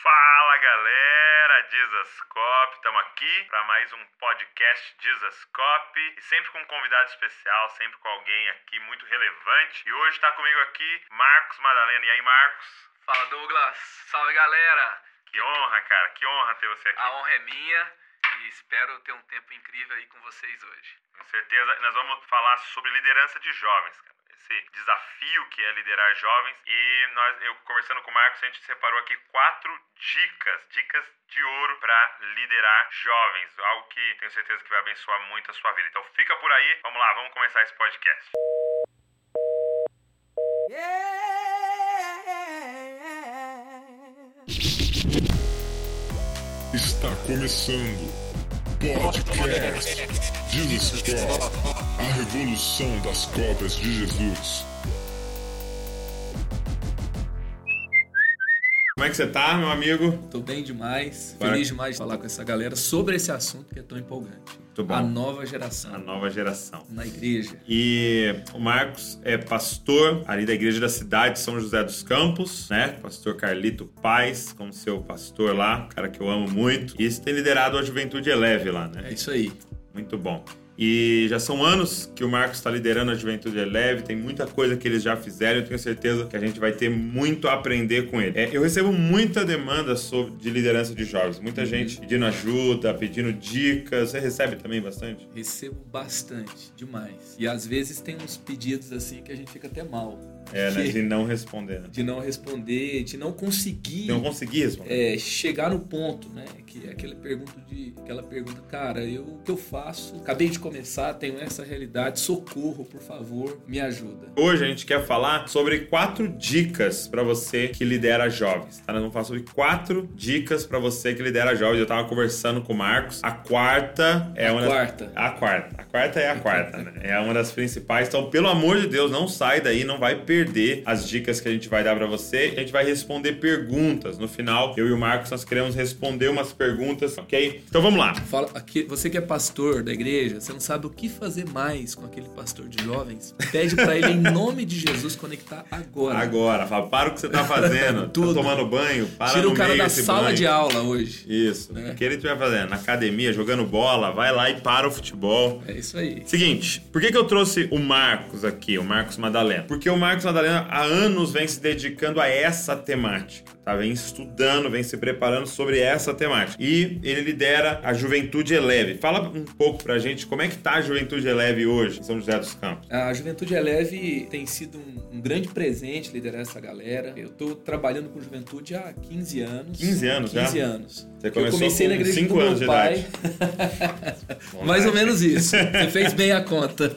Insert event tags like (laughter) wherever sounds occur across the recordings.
Fala galera, Dizascope, estamos aqui para mais um podcast Dizascope e sempre com um convidado especial, sempre com alguém aqui muito relevante. E hoje está comigo aqui Marcos Madalena. E aí, Marcos? Fala Douglas, salve galera! Que honra, cara, que honra ter você aqui. A honra é minha e espero ter um tempo incrível aí com vocês hoje. Com certeza, nós vamos falar sobre liderança de jovens, cara esse desafio que é liderar jovens. E nós, eu conversando com o Marcos, a gente separou aqui quatro dicas, dicas de ouro para liderar jovens, algo que tenho certeza que vai abençoar muito a sua vida. Então fica por aí, vamos lá, vamos começar esse podcast. Está começando Podcast Jesus Cop, a revolução das cópias de Jesus. Como é que você tá, meu amigo? Tô bem demais, feliz demais de falar com essa galera sobre esse assunto que é tão empolgante. A nova geração. A nova geração. Na igreja. E o Marcos é pastor ali da igreja da cidade de São José dos Campos, né? Pastor Carlito Paz, como seu pastor lá, cara que eu amo muito. E isso tem liderado a Juventude Eleve lá, né? É isso aí. Muito bom. E já são anos que o Marcos está liderando a Juventude Leve, tem muita coisa que eles já fizeram, eu tenho certeza que a gente vai ter muito a aprender com ele. É, eu recebo muita demanda sobre, de liderança de jovens, muita uhum. gente pedindo ajuda, pedindo dicas. Você recebe também bastante? Recebo bastante, demais. E às vezes tem uns pedidos assim que a gente fica até mal. É, né? De não responder. Né? De não responder, de não conseguir. De não conseguir responder. É, chegar no ponto, né? Que é aquela pergunta de. Aquela pergunta, cara, eu o que eu faço? Acabei de começar, tenho essa realidade, socorro, por favor, me ajuda. Hoje a gente quer falar sobre quatro dicas para você que lidera jovens. Tá? Nós vamos falar sobre quatro dicas para você que lidera jovens. Eu tava conversando com o Marcos. A quarta é a uma. Quarta. Das... A quarta. A quarta é a quarta, né? É uma das principais. Então, pelo amor de Deus, não sai daí, não vai perder perder as dicas que a gente vai dar para você. A gente vai responder perguntas. No final, eu e o Marcos, nós queremos responder umas perguntas, ok? Então vamos lá. Fala, aqui, você que é pastor da igreja, você não sabe o que fazer mais com aquele pastor de jovens? Pede para ele, em nome de Jesus, conectar agora. Agora. Fala, para o que você tá fazendo. (laughs) Tá Tudo. Tá tomando banho, para Tira o cara da sala banho. de aula hoje. Isso. É. O que ele estiver fazendo? Na academia, jogando bola, vai lá e para o futebol. É isso aí. Seguinte, por que, que eu trouxe o Marcos aqui, o Marcos Madalena? Porque o Marcos Madalena há anos vem se dedicando a essa temática, tá? Vem estudando, vem se preparando sobre essa temática. E ele lidera a Juventude Eleve. Fala um pouco pra gente como é que tá a Juventude Eleve hoje em São José dos Campos. A Juventude Eleve tem sido um, um grande presente liderar essa galera. Eu tô trabalhando com juventude há 15 anos. 15 anos 15 já? 15 anos. Você começou eu comecei com na igreja 5 do anos meu pai. de idade. (laughs) (laughs) Mais ou menos isso. (laughs) Você fez bem a conta.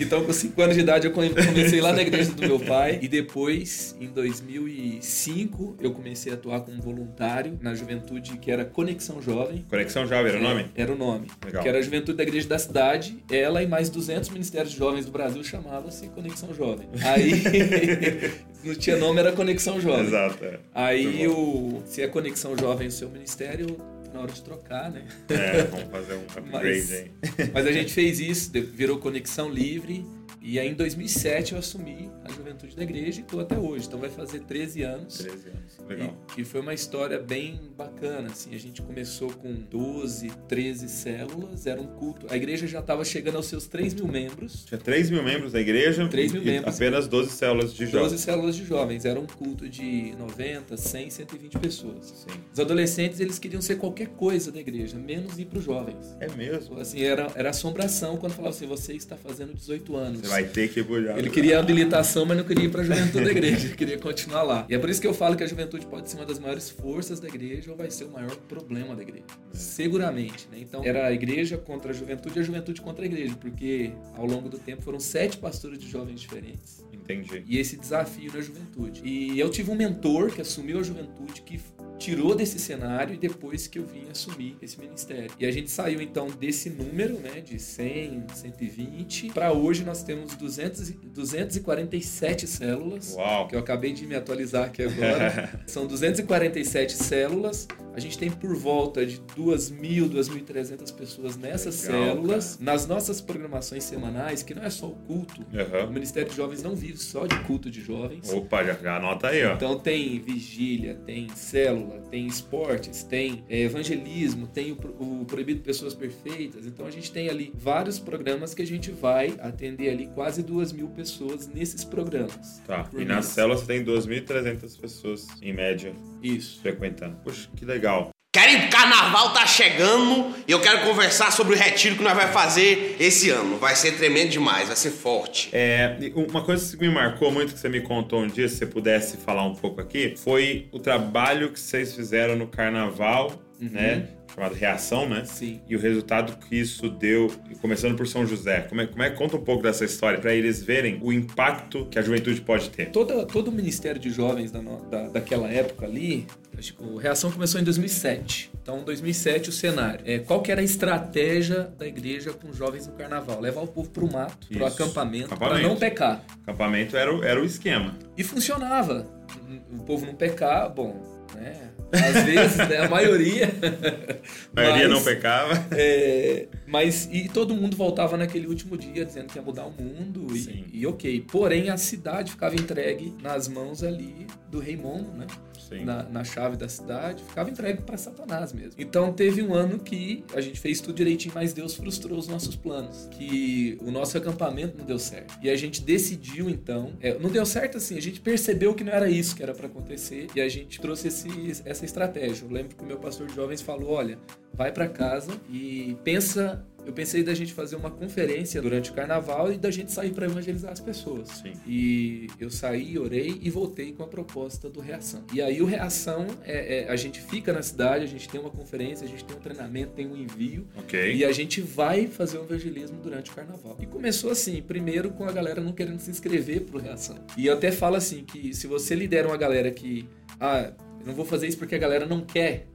Então, com 5 anos de idade, eu comecei lá na igreja do meu (laughs) pai. E depois, em 2005, eu comecei a atuar como voluntário na juventude que era Conexão Jovem. Conexão Jovem era o nome? Era o nome. Legal. Que era a juventude da igreja da cidade. Ela e mais 200 ministérios jovens do Brasil chamava-se Conexão Jovem. Aí, (laughs) não tinha nome, era Conexão Jovem. Exato. É. Aí, o, se é Conexão Jovem o seu ministério, na hora de trocar, né? É, vamos fazer um upgrade mas, aí. Mas a gente fez isso, virou Conexão Livre. E aí em 2007 eu assumi a juventude da igreja e estou até hoje. Então vai fazer 13 anos. 13 anos, legal. E, e, foi uma história bem bacana, assim. A gente começou com 12, 13 células, era um culto. A igreja já estava chegando aos seus 3 mil membros. Tinha 3 mil membros da igreja? 3 mil membros. Apenas 12 células de jovens. 12 células de jovens. Era um culto de 90, 100, 120 pessoas. Sim. Os adolescentes, eles queriam ser qualquer coisa da igreja, menos ir para os jovens. É mesmo? Assim, era, era assombração quando falava assim, você está fazendo 18 anos. Você vai ter que ir Ele queria habilitação, mas não queria ir para a juventude da igreja, ele queria continuar lá. E é por isso que eu falo que a juventude pode ser uma das maiores forças da igreja ou vai ser o maior problema da igreja. É. Seguramente, né? Então, era a igreja contra a juventude e a juventude contra a igreja, porque ao longo do tempo foram sete pastores de jovens diferentes. Entendi. E esse desafio na juventude. E eu tive um mentor que assumiu a juventude, que tirou desse cenário e depois que eu vim assumir esse ministério. E a gente saiu então desse número, né, de 100, 120, para hoje nós temos 200, 247 células. Uau. Que eu acabei de me atualizar aqui agora. (laughs) São 247 células A gente tem por volta de 2.000, 2.300 pessoas nessas Legal, células. Nas nossas programações semanais, que não é só o culto. O Aham. Ministério de Jovens não vive só de culto de jovens. Opa, já, já anota aí, ó. Então tem vigília, tem célula, tem esportes, tem é, evangelismo, tem o, o proibido pessoas perfeitas. Então a gente tem ali vários programas que a gente vai atender ali quase duas mil pessoas nesses programas. Tá. E na mês. célula você tem 2.300 pessoas, em média, Isso. frequentando. Puxa, que legal. Querido, carnaval tá chegando e eu quero conversar sobre o retiro que nós vamos fazer esse ano. Vai ser tremendo demais, vai ser forte. É, e uma coisa que me marcou muito, que você me contou um dia, se você pudesse falar um pouco aqui, foi o trabalho que vocês fizeram no carnaval, né? Chamado Reação, né? Sim. E o resultado que isso deu, começando por São José. Como é, como é conta um pouco dessa história, para eles verem o impacto que a juventude pode ter. Toda, todo o Ministério de Jovens da, da- daquela época ali, acho que a reação começou em 2007. Então, em 2007, o cenário. É, qual que era a estratégia da igreja com jovens no carnaval? Levar o povo para o mato, para o Isso. acampamento, para não pecar. Acampamento era o, era o esquema. E funcionava. O povo não pecar, bom, né? Às vezes, né? A maioria. A maioria Mas- não pecava. É, mas e todo mundo voltava naquele último dia dizendo que ia mudar o mundo Sim. e, e ok. Porém, a cidade ficava entregue nas mãos ali do rei Momo, né? Sim. Na, na chave da cidade, ficava entregue para Satanás mesmo. Então teve um ano que a gente fez tudo direitinho, mas Deus frustrou os nossos planos. Que o nosso acampamento não deu certo. E a gente decidiu então. é, não deu certo assim, a gente percebeu que não era isso que era para acontecer e a gente trouxe esse, essa estratégia. Eu lembro que o meu pastor de jovens falou: olha, vai para casa e pensa. Eu pensei da gente fazer uma conferência durante o carnaval e da gente sair para evangelizar as pessoas. Sim. E eu saí, orei e voltei com a proposta do Reação. E aí o Reação, é, é, a gente fica na cidade, a gente tem uma conferência, a gente tem um treinamento, tem um envio. Ok. E a gente vai fazer o evangelismo durante o carnaval. E começou assim, primeiro com a galera não querendo se inscrever pro Reação. E eu até falo assim, que se você lidera uma galera que... Ah, eu não vou fazer isso porque a galera não quer.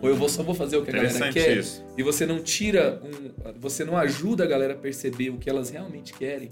Ou eu vou, só vou fazer o que a galera quer isso. e você não tira um, você não ajuda a galera a perceber o que elas realmente querem,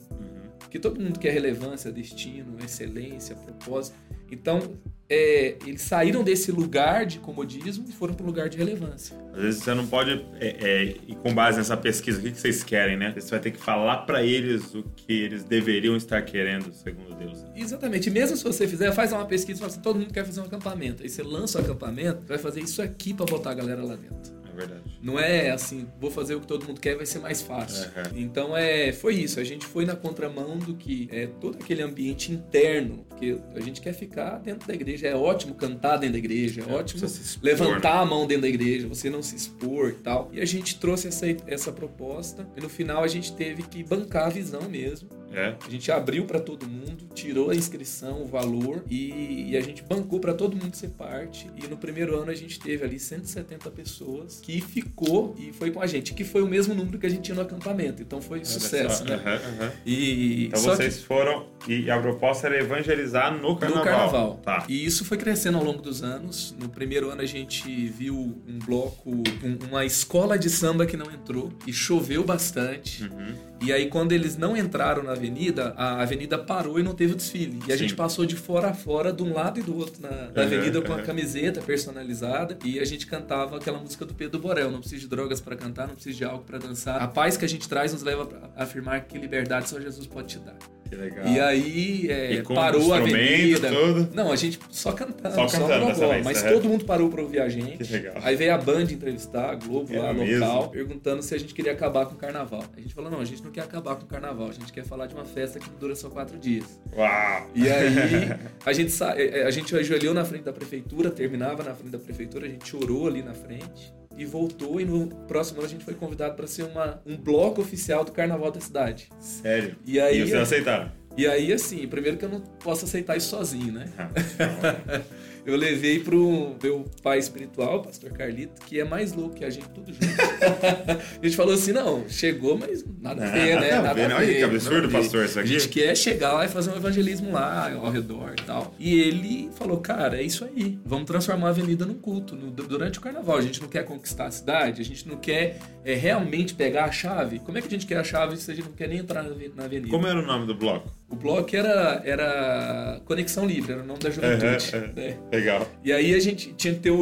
porque todo mundo quer relevância, destino, excelência, propósito. Então, é, eles saíram desse lugar de comodismo e foram para um lugar de relevância. Às vezes você não pode é, é, ir com base nessa pesquisa. O que que vocês querem, né? Você vai ter que falar pra eles o que eles deveriam estar querendo, segundo Deus. Exatamente. E mesmo se você fizer, faz uma pesquisa e fala assim, todo mundo quer fazer um acampamento. Aí você lança o acampamento, vai fazer isso aqui para botar a galera lá dentro. É verdade. Não é assim, vou fazer o que todo mundo quer, vai ser mais fácil. Aham. Então é, foi isso. A gente foi na contramão do que é todo aquele ambiente interno, porque a gente quer ficar dentro da igreja. É ótimo cantar dentro da igreja, é, É, ótimo expor, levantar a mão dentro da igreja, você não se expor e tal. E a gente trouxe essa, essa proposta e no final a gente teve que bancar a visão mesmo. É. A gente abriu para todo mundo, tirou a inscrição, o valor e, e a gente bancou para todo mundo ser parte. E no primeiro ano a gente teve ali 170 pessoas que ficou e foi com a gente, que foi o mesmo número que a gente tinha no acampamento. Então foi sucesso, né? Aham, aham. E Então vocês foram e a proposta era evangelizar no que carnaval. no carnaval. Tá. E isso foi crescendo ao longo dos anos. No primeiro ano a gente viu um bloco, um- uma escola de samba que não entrou e choveu bastante. Uhum. E aí, quando eles não entraram na avenida, a avenida parou e não teve o desfile. E a Sim. gente passou de fora a fora, de um lado e do outro, na, na Uhum, avenida com a uhum. camiseta personalizada. E a gente cantava aquela música do Pedro Borel: Não precisa de drogas para cantar, não precisa de algo para dançar. A paz que a gente traz nos leva a afirmar que liberdade só Jesus pode te dar. Que legal. E aí, é, E parou a avenida. tudo? Não, a gente só cantando, Só só, cantando agora. vez, Mas é. todo mundo parou pra ouvir a gente. Que legal. Aí veio a Band entrevistar, a Globo lá, Era local, mesmo? perguntando se a gente queria acabar com o carnaval. A gente falou, não, a gente não quer acabar com o carnaval, a gente quer falar de uma festa que dura só quatro dias. Uau! E aí, (laughs) a gente, sa... eh, a gente ajoelhou na frente da prefeitura, terminava na frente da prefeitura, a gente chorou ali na frente e voltou. E no próximo ano a gente foi convidado para ser uma, um bloco oficial do carnaval da cidade. Sério. E aí, vocês aceitaram? e aí, assim, primeiro que eu não posso aceitar isso sozinho, né? Ah, (laughs) Eu levei pro meu pai espiritual, o pastor Carlito, que é mais louco que a gente, tudo junto. (laughs) a gente falou assim, não, chegou, mas nada a ver, né? Nada a Nada ver, a né? ver. Olha que absurdo, a pastor, isso A aqui. gente quer chegar lá e fazer um evangelismo lá, ao redor e tal. E ele falou, cara, é isso aí. Vamos transformar a avenida num culto no- durante o carnaval. A gente não quer conquistar a cidade, a gente não quer é, realmente pegar a chave. Como é que a gente quer a chave se a gente não quer nem entrar na avenida? Como era o nome do bloco? O bloco era, era Conexão Livre, era o nome da juventude. É. né? Legal. E aí a gente tinha que ter o,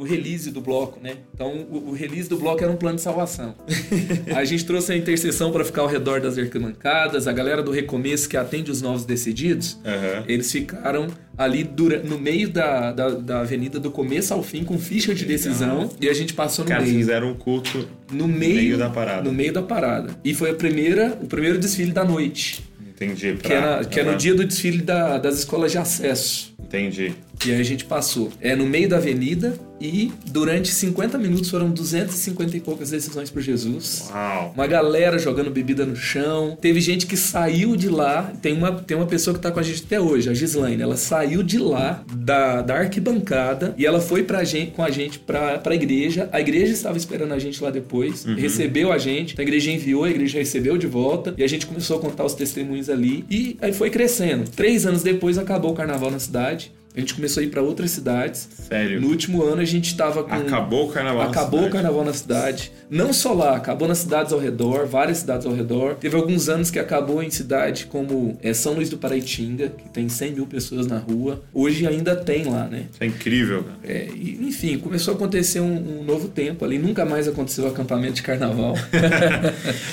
o release do bloco, né? Então o, o release do bloco era um plano de salvação. (laughs) a gente trouxe a intercessão para ficar ao redor das arquibancadas, a galera do recomeço que atende os novos decididos, Aham. eles ficaram ali dura- no meio da, da, da avenida do começo ao fim com ficha de decisão e a gente passou no Cara, meio. fizeram um culto No meio, meio da parada. No meio da parada. E foi a primeira, o primeiro desfile da noite. Entendi. Que, era, que é no Aham. dia do desfile da- das escolas de acesso. Entendi. E aí a gente passou. É no meio da avenida e durante 50 minutos foram 250 e poucas decisões por Jesus. Uau. Uma galera jogando bebida no chão. Teve gente que saiu de lá. Tem uma, tem uma pessoa que tá com a gente até hoje, a Gislaine. Ela saiu de lá, da, da arquibancada, e ela foi pra gente, com a gente pra, pra igreja. A igreja estava esperando a gente lá depois, recebeu a gente. A igreja enviou, a igreja recebeu de volta. E a gente começou a contar os testemunhos ali. E aí foi crescendo. Três anos depois acabou o carnaval na cidade. A gente começou a ir pra outras cidades. Sério. No último ano a gente tava com. Acabou o carnaval. na Acabou o carnaval na cidade. Não só lá, acabou nas cidades ao redor, várias cidades ao redor. Teve alguns anos que acabou em cidade como é, São Luís do Paraitinga, que tem 100 mil pessoas na rua. Hoje ainda tem lá, né? Isso é incrível, cara. É, e, enfim, começou a acontecer um, um novo tempo ali. Nunca mais aconteceu acampamento de carnaval. (laughs)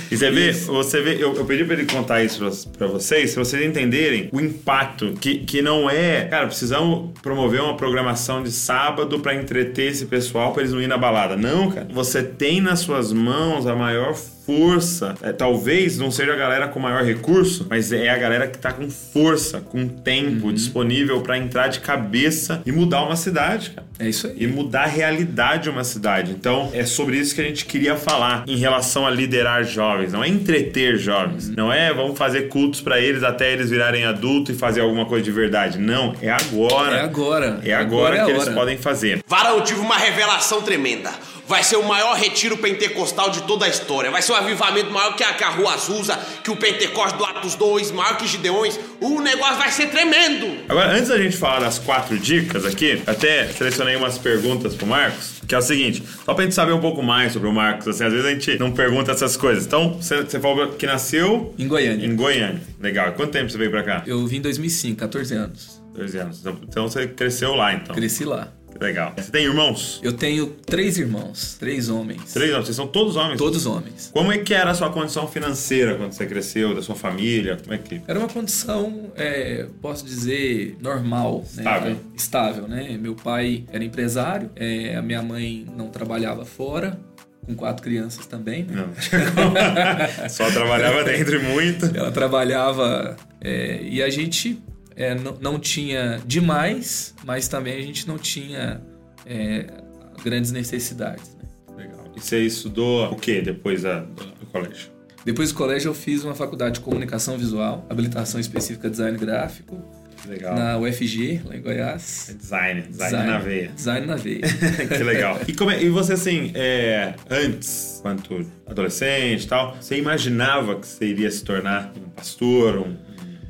E você vê, você vê eu, eu pedi pra ele contar isso pra, pra vocês, pra vocês entenderem o impacto que, que não é. Cara, precisamos promover uma programação de sábado pra entreter esse pessoal pra eles não ir na balada. Não, cara. Você tem nas suas mãos a maior força. É, talvez não seja a galera com maior recurso, mas é a galera que tá com força, com tempo disponível pra entrar de cabeça e mudar uma cidade, cara É isso aí. e mudar a realidade de uma cidade. Então, é sobre isso que a gente queria falar em relação a liderar jovens, não é entreter jovens, não é vamos fazer cultos pra eles até eles virarem adultos e fazer alguma coisa de verdade. Não, é agora. É agora. É agora, Agora é que eles podem fazer. Varão, eu tive uma revelação tremenda. Vai ser o maior retiro pentecostal de toda a história. Vai ser um avivamento maior que a, que a Rua Azusa, que o Pentecoste do Atos 2, maior que Gideões. O negócio vai ser tremendo. Agora, antes da gente falar das quatro dicas aqui, até selecionei umas perguntas pro Marcos, que é o seguinte, só pra gente saber um pouco mais sobre o Marcos, assim, às vezes a gente não pergunta essas coisas. Então, você você falou que nasceu Em Goiânia. em Goiânia. Legal. Quanto tempo você veio pra cá? Eu vim em 2005, 14 anos. Dois anos. Então- Então você cresceu lá, então. Cresci lá. Legal. Você tem irmãos? Eu tenho três irmãos, três homens. Três não, vocês são todos homens? Todos homens. Como é que era a sua condição financeira quando você cresceu, da sua família? Como é que... Era uma condição, é, posso dizer, normal. né? Estável. Estável, né? Meu pai era empresário, é, a minha mãe não trabalhava fora, com quatro crianças também, né? Não. (laughs) Só trabalhava dentro e muito. Ela trabalhava é, e a gente é, não, não tinha demais, mas também a gente não tinha é, grandes necessidades. né? Legal. E você estudou o que depois da- do, colégio? Depois do colégio eu fiz uma faculdade de comunicação visual, habilitação específica design gráfico, Legal. na UFG, lá em Goiás. Design, design, na veia. Design na veia. (laughs) que legal. E, como é- e você, assim, é, antes, quanto adolescente e tal, você imaginava que você iria se tornar um pastor, um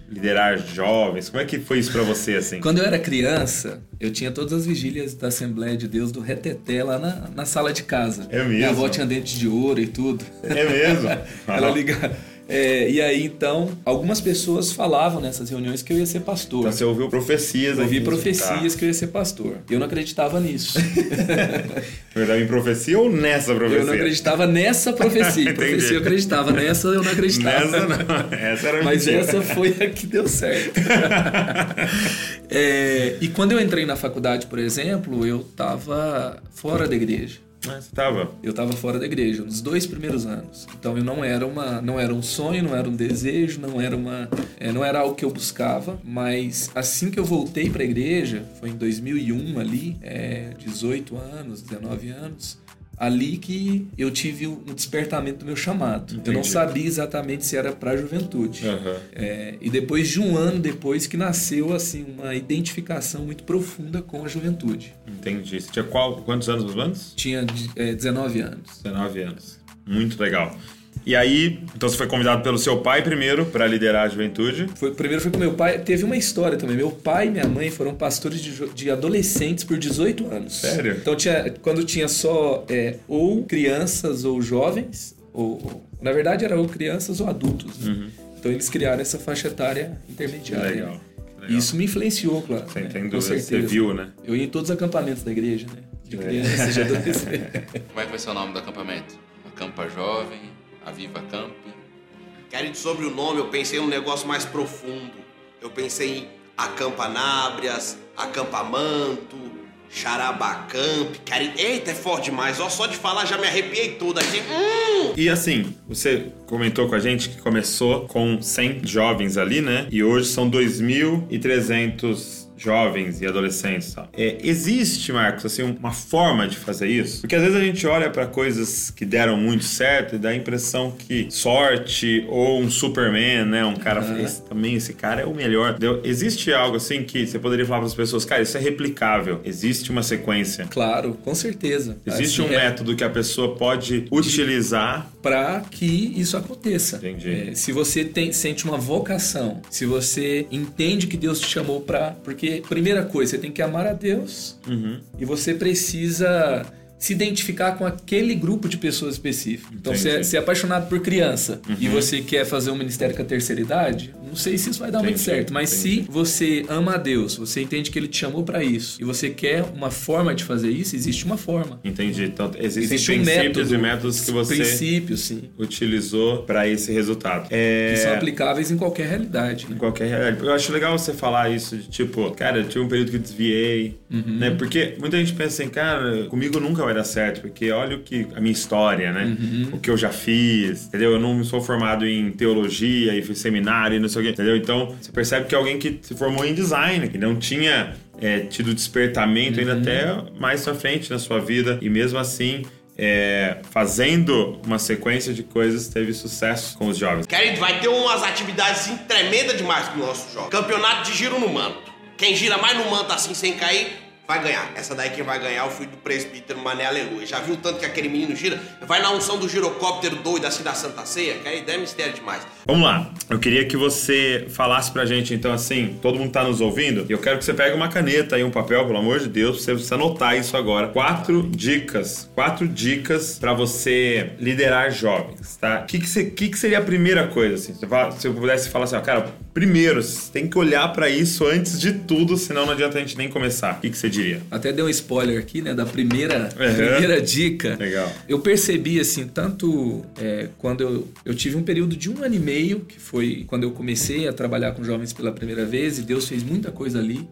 liderar jovens? Como é que foi isso pra você, assim? Quando eu era criança, eu tinha todas as vigílias da Assembleia de Deus do Reteté lá na, na sala de casa. É Minha mesmo? avó tinha dente de ouro e tudo. É mesmo? (laughs) Ela liga. É, e aí, então, algumas pessoas falavam nessas reuniões que eu ia ser pastor. Então você ouviu profecias Eu ouvi aqui. profecias que eu ia ser pastor. Eu não acreditava nisso. (laughs) Tá. Verdade em profecia ou nessa profecia? eu não acreditava nessa profecia. (laughs) Profecia eu acreditava, nessa eu não acreditava. Nessa não. Essa era Mas mentira. essa foi a que deu certo. (laughs) É, e quando eu entrei na faculdade, por exemplo, eu estava fora da igreja. Ah, você tava. Eu estava fora da igreja nos dois primeiros anos. Então eu não era uma, não era um sonho, não era um desejo, não era uma, é, não era algo que eu buscava. Mas assim que eu voltei para a igreja, foi em 2001 ali, é, 18 anos, 19 anos. Ali que eu tive um despertamento do meu chamado. Eu não Entendi. sabia exatamente se era para a juventude. Aham. É, e depois de um ano depois que nasceu assim uma identificação muito profunda com a juventude. Entendi. Você tinha qual, quantos anos mais ou menos? Tinha é, 19 anos. 19 anos. Muito legal. E aí, então você foi convidado pelo seu pai primeiro para liderar a juventude. Foi, primeiro foi com meu pai. Teve uma história também. Meu pai e minha mãe foram pastores de, de adolescentes por 18 anos. Sério? Então tinha, quando tinha só é, ou crianças ou jovens, ou, ou- na verdade era ou crianças ou adultos. né? Então eles criaram essa faixa etária intermediária. Legal. legal. Isso me influenciou, claro. Sem, né? sem Com dúvida, você viu, né? Eu ia em todos os acampamentos da igreja, né? De É. criança, de adolescente. (laughs) Como é que vai ser o nome do acampamento? Acampa Jovem, Aviva Camp. Querido, sobre o nome, eu pensei num negócio mais profundo. Eu pensei em Acampa Nábrias, Acampa Manto, Charabacamp. Querido, eita, é forte demais. Ó, só de falar já me arrepiei todo aqui. Hum! E assim, você comentou com a gente que começou com 100 jovens ali, né? E hoje são 2.300 jovens e adolescentes. Tal. É, existe, Marcos, assim, uma forma de fazer isso? Porque às vezes a gente olha para coisas que deram muito certo e dá a impressão que sorte ou um Superman, né? Um cara Uhum. esse, também esse cara é o melhor. Entendeu? Existe algo assim que você poderia falar para as pessoas, cara, isso é replicável. Existe uma sequência. Claro, com certeza. Existe Assim, um é método que a pessoa pode utilizar para que isso aconteça. Entendi. É, se você tem, sente uma vocação, se você entende que Deus te chamou para, porque primeira coisa, você tem que amar a Deus Uhum. e você precisa se identificar com aquele grupo de pessoas específico. Então, você é, você é apaixonado por criança e você quer fazer um ministério com a terceira idade, não sei se isso vai dar muito Entendi, certo, mas entendi. se você ama a Deus, você entende que Ele te chamou para isso e você quer uma forma de fazer isso, existe uma forma. Entendi. Então, existem Existe um princípios método, e métodos que você princípios, sim, utilizou para esse resultado. É... que são aplicáveis em qualquer realidade. Em Né? qualquer realidade. Eu acho legal você falar isso de tipo, cara, eu tive um período que eu desviei, Uhum. né? Porque muita gente pensa assim, cara, comigo nunca vai dar certo, porque olha o que a minha história, né? Uhum. O que eu já fiz, entendeu? Eu não sou formado em teologia e fiz seminário e não sei o quê, entendeu? Então, você percebe que é alguém que se formou em design, que não tinha é, tido despertamento Uhum. ainda até mais pra frente na sua vida e mesmo assim é, fazendo uma sequência de coisas teve sucesso com os jovens. Querido, vai ter umas atividades assim, tremendas demais pro nosso jogo. Campeonato de giro no manto. Quem gira mais no manto assim sem cair, vai ganhar. Essa daí quem vai ganhar é o filho do presbítero Mané Aleluia. Já viu tanto que aquele menino gira? Vai na unção do girocóptero doido assim da Santa Ceia? Querido, é mistério demais. Vamos lá. Eu queria que você falasse pra gente, então, assim, todo mundo tá nos ouvindo, eu quero que você pegue uma caneta e um papel, pelo amor de Deus, pra você anotar isso agora. Quatro dicas. Quatro dicas pra você liderar jovens, tá? O que, que, que que seria a primeira coisa, assim? Se eu pudesse falar assim, ó, cara, primeiro, você tem que olhar pra isso antes de tudo, senão não adianta a gente nem começar. O que, que você diria? Até deu um spoiler aqui, né, da primeira, Uhum. primeira dica. Legal. Eu percebi, assim, tanto é, quando eu, eu tive um período de um ano e meio, que foi quando eu comecei a trabalhar com jovens pela primeira vez, e Deus fez muita coisa ali.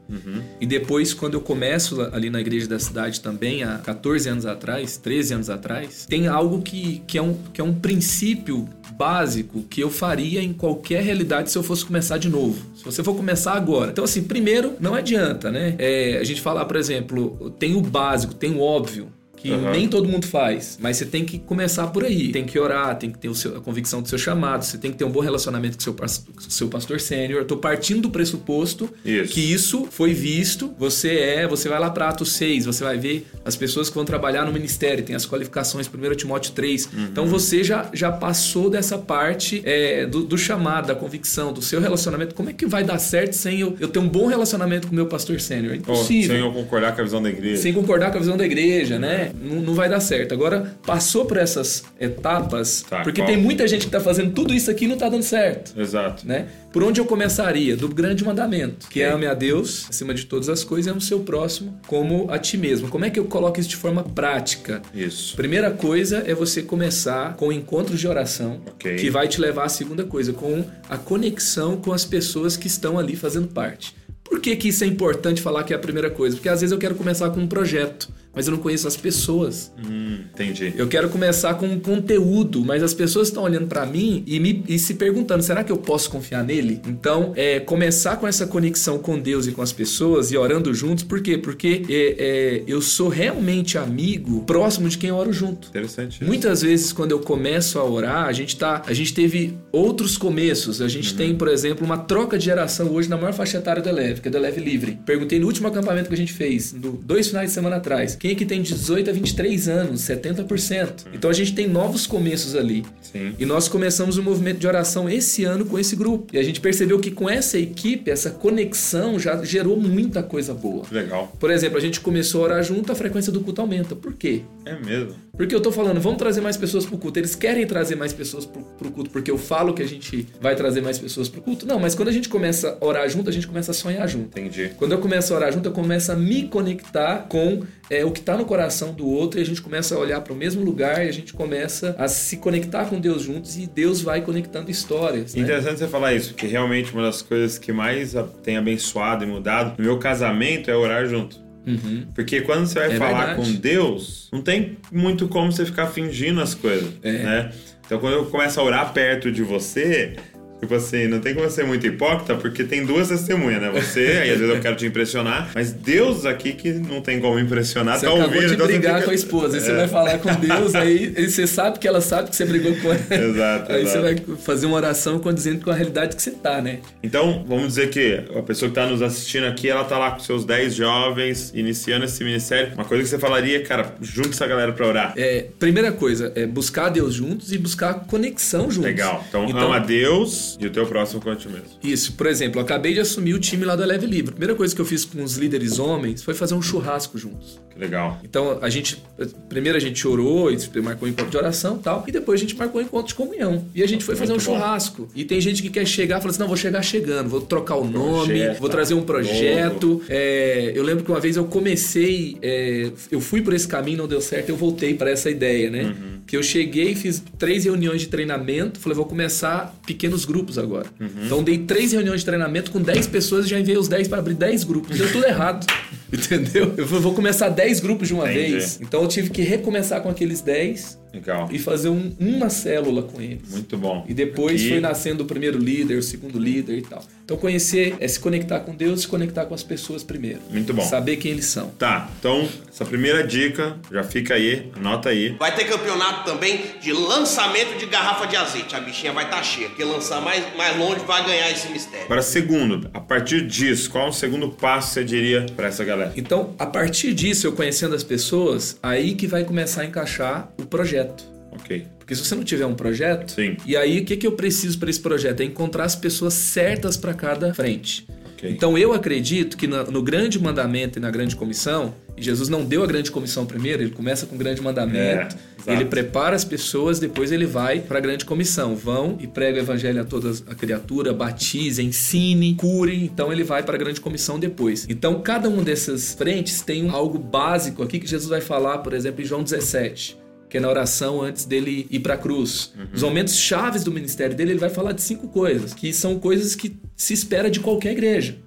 E depois, quando eu começo ali na igreja da cidade também, há 14 anos atrás, 13 anos atrás, tem algo que, que, é, um, que é um princípio básico que eu faria em qualquer realidade se eu fosse começar de novo. Se você for começar agora. Então, assim, primeiro, não adianta, né? É, a gente falar, por exemplo, tem o básico, tem o óbvio. Que Uhum. nem todo mundo faz, mas você tem que começar por aí. Tem que orar, tem que ter seu- a convicção do seu chamado, você tem que ter um bom relacionamento com o seu, seu pastor sênior. Eu tô partindo do pressuposto Isso. que isso foi visto, você é, você vai lá para Atos 6, você vai ver as pessoas que vão trabalhar no ministério, tem as qualificações 1 Timóteo 3. Uhum. Então você já, já passou dessa parte é, do, do chamado, da convicção, do seu relacionamento. Como é que vai dar certo sem eu, eu ter um bom relacionamento com o meu pastor sênior? É impossível sem eu concordar com a visão da igreja. sem concordar com a visão da igreja, né? Não, não vai dar certo. Agora, passou por essas etapas, Tá, porque qual? tem muita gente que tá fazendo tudo isso aqui e não tá dando certo. Exato. Né? Por onde eu começaria? Do grande mandamento, que é ame a Deus acima de todas as coisas e ame o seu próximo como a ti mesmo. Como é que eu coloco isso de forma prática? Isso. Primeira coisa é você começar com encontros de oração, Ok. que vai te levar à segunda coisa, com a conexão com as pessoas que estão ali fazendo parte. Por que, que isso é importante falar que é a primeira coisa? Porque às vezes eu quero começar com um projeto, mas eu não conheço as pessoas. Hum, entendi. Eu quero começar com um conteúdo, mas as pessoas estão olhando pra mim e, me, e se perguntando: será que eu posso confiar nele? Então, é, começar com essa conexão com Deus e com as pessoas e orando juntos, por quê? Porque é, é, eu sou realmente amigo próximo de quem eu oro junto. Interessante. isso. Muitas vezes, quando eu começo a orar, a gente, tá, a gente teve outros começos. A gente tem, por exemplo, uma troca de geração hoje na maior faixa etária do Eleve, que é do Eleve Livre. Perguntei no último acampamento que a gente fez, do, dois finais de semana atrás, Quem é que tem 18 a 23 anos? 70%. Então a gente tem novos começos ali. Sim. E nós começamos o movimento de oração esse ano com esse grupo. E a gente percebeu que com essa equipe, essa conexão já gerou muita coisa boa. Legal. Por exemplo, a gente começou a orar junto, a frequência do culto aumenta. Por quê? É mesmo. Porque eu tô falando, vamos trazer mais pessoas pro culto. Eles querem trazer mais pessoas pro, pro culto, porque eu falo que a gente vai trazer mais pessoas pro culto. Não, mas quando a gente começa a orar junto, a gente começa a sonhar junto. Entendi. Quando eu começo a orar junto, eu começo a me conectar com é, o que está no coração do outro e a gente começa a olhar para o mesmo lugar e a gente começa a se conectar com Deus juntos e Deus vai conectando histórias. Né? Interessante você falar isso, porque realmente uma das coisas que mais tem abençoado e mudado no meu casamento é orar junto. Uhum. Porque quando você vai É falar verdade. com Deus, não tem muito como você ficar fingindo as coisas, É. né? Então quando eu começo a orar perto de você, tipo assim, não tem como ser muito hipócrita, porque tem duas testemunhas, né? Você, (laughs) aí às vezes eu quero te impressionar, mas Deus aqui que não tem como impressionar, Você tá acabou ouvindo. de então você brigar fica- com a esposa, aí você É. vai falar com Deus, (laughs) aí aí você sabe que ela sabe que você brigou com ela. Exato, (laughs) Aí exato. você vai fazer uma oração condizendo com a realidade que você tá, né? Então, vamos dizer que a pessoa que está nos assistindo aqui, ela tá lá com seus 10 jovens, iniciando esse ministério. Uma coisa que você falaria, cara, junte essa galera pra orar. É, primeira coisa, é buscar Deus juntos e buscar conexão juntos. Legal. Então, ama Deus e o teu próximo quanto ti mesmo. Isso, por exemplo, eu acabei de assumir o time lá do Eleve Livre. A primeira coisa que eu fiz com os líderes homens foi fazer um churrasco juntos. Que legal. Então a gente. Primeiro a gente orou, e marcou um encontro de oração e tal. E depois a gente marcou um encontro de comunhão. E a gente foi fazer um bom. churrasco. E tem gente que quer chegar e fala assim: não, vou chegar chegando, vou trocar o nome, Projeto, vou trazer um projeto. É, eu lembro que uma vez eu comecei, é, eu fui por esse caminho, não deu certo, eu voltei para essa ideia, né? Uhum. Que eu cheguei, fiz três reuniões de treinamento, falei, vou começar pequenos grupos agora. Uhum. Então dei três reuniões de treinamento com 10 pessoas e já enviei os 10 para abrir 10 grupos. Deu tudo errado. (laughs) Entendeu? Eu vou começar 10 grupos de uma Entendi. vez. Então eu tive que recomeçar com aqueles 10 Legal. e fazer um- uma célula com eles. Muito bom. E depois Aqui- foi nascendo o primeiro líder, o segundo líder e tal. Então conhecer é se conectar com Deus, se conectar com as pessoas primeiro. Muito bom. Saber quem eles são. Tá, então, essa primeira dica, já fica aí, anota aí. Vai ter campeonato também de lançamento de garrafa de azeite. A bichinha vai estar cheia. Quem lançar mais, mais longe vai ganhar esse mistério. Agora, segundo, a partir disso, qual é o segundo passo que você diria pra essa galera? Então, a partir disso, eu conhecendo as pessoas, aí que vai começar a encaixar o projeto. Ok. Porque se você não tiver um projeto, Sim. e aí o que, que eu preciso para esse projeto? É encontrar as pessoas certas para cada frente. Ok. Então eu acredito que na- no grande mandamento e na grande comissão, e Jesus não deu a grande comissão primeiro, ele começa com o grande mandamento, É, ele prepara as pessoas, depois ele vai para a grande comissão. Vão e prega o evangelho a toda a criatura, batize, ensine, cure. Então ele vai para a grande comissão depois. Então cada uma dessas frentes tem um- algo básico aqui que Jesus vai falar, por exemplo, em João 17 que é na oração antes dele ir para a cruz. Os momentos chaves do ministério dele, ele vai falar de cinco coisas, que são coisas que se espera de qualquer igreja.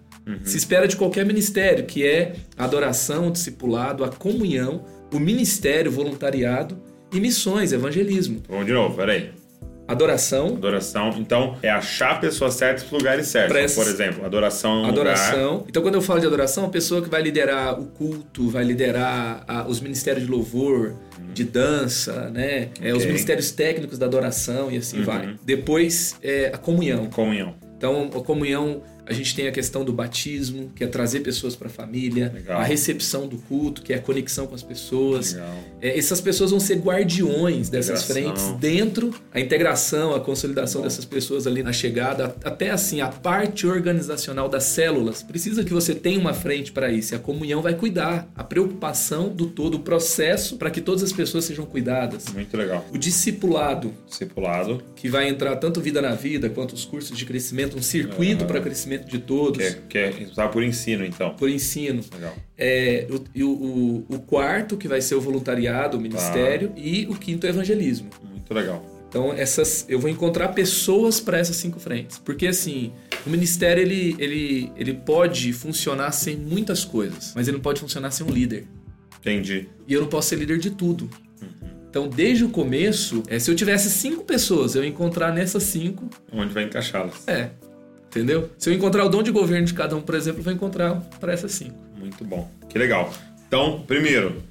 Se espera de qualquer ministério, que é a adoração, o discipulado, a comunhão, o ministério, voluntariado e missões, evangelismo. Vamos de novo, peraí. Adoração, Adoração, então, é achar pessoas certas nos lugares certos. Por exemplo, adoração é um lugar. adoração. Então, quando eu falo de adoração, a pessoa que vai liderar o culto, vai liderar a- os ministérios de louvor, de dança, né? É, os ministérios técnicos da adoração e assim vai. Depois, é, a comunhão. Comunhão. Então, a comunhão, a gente tem a questão do batismo, que é trazer pessoas para a família, Legal. a recepção do culto, que é a conexão com as pessoas. É, essas pessoas vão ser guardiões dessas frentes dentro, a integração, a consolidação dessas pessoas ali na chegada, até assim, a parte organizacional das células. Precisa que você tenha uma frente para isso. E a comunhão vai cuidar, a preocupação do todo, o processo para que todas as pessoas sejam cuidadas. Muito legal. O discipulado, Discipulado, que vai entrar tanto vida na vida quanto os cursos de crescimento, um circuito para crescimento de todos, que é, que é por ensino, então. por ensino. Legal. É, o, e o, o, o quarto, que vai ser o voluntariado, o ministério, e o quinto é evangelismo. Muito legal. Então, essas, eu vou encontrar pessoas para essas cinco frentes. Porque, assim, o ministério ele, ele, ele pode funcionar sem muitas coisas, mas ele não pode funcionar sem um líder. Entendi. E eu não posso ser líder de tudo. Então, desde o começo, é, se eu tivesse cinco pessoas, eu ia encontrar nessas cinco Onde vai encaixá-las? É. Entendeu? Se eu encontrar o dom de governo de cada um, por exemplo, eu vou encontrar para essas cinco. Muito bom. Que legal. Então, primeiro,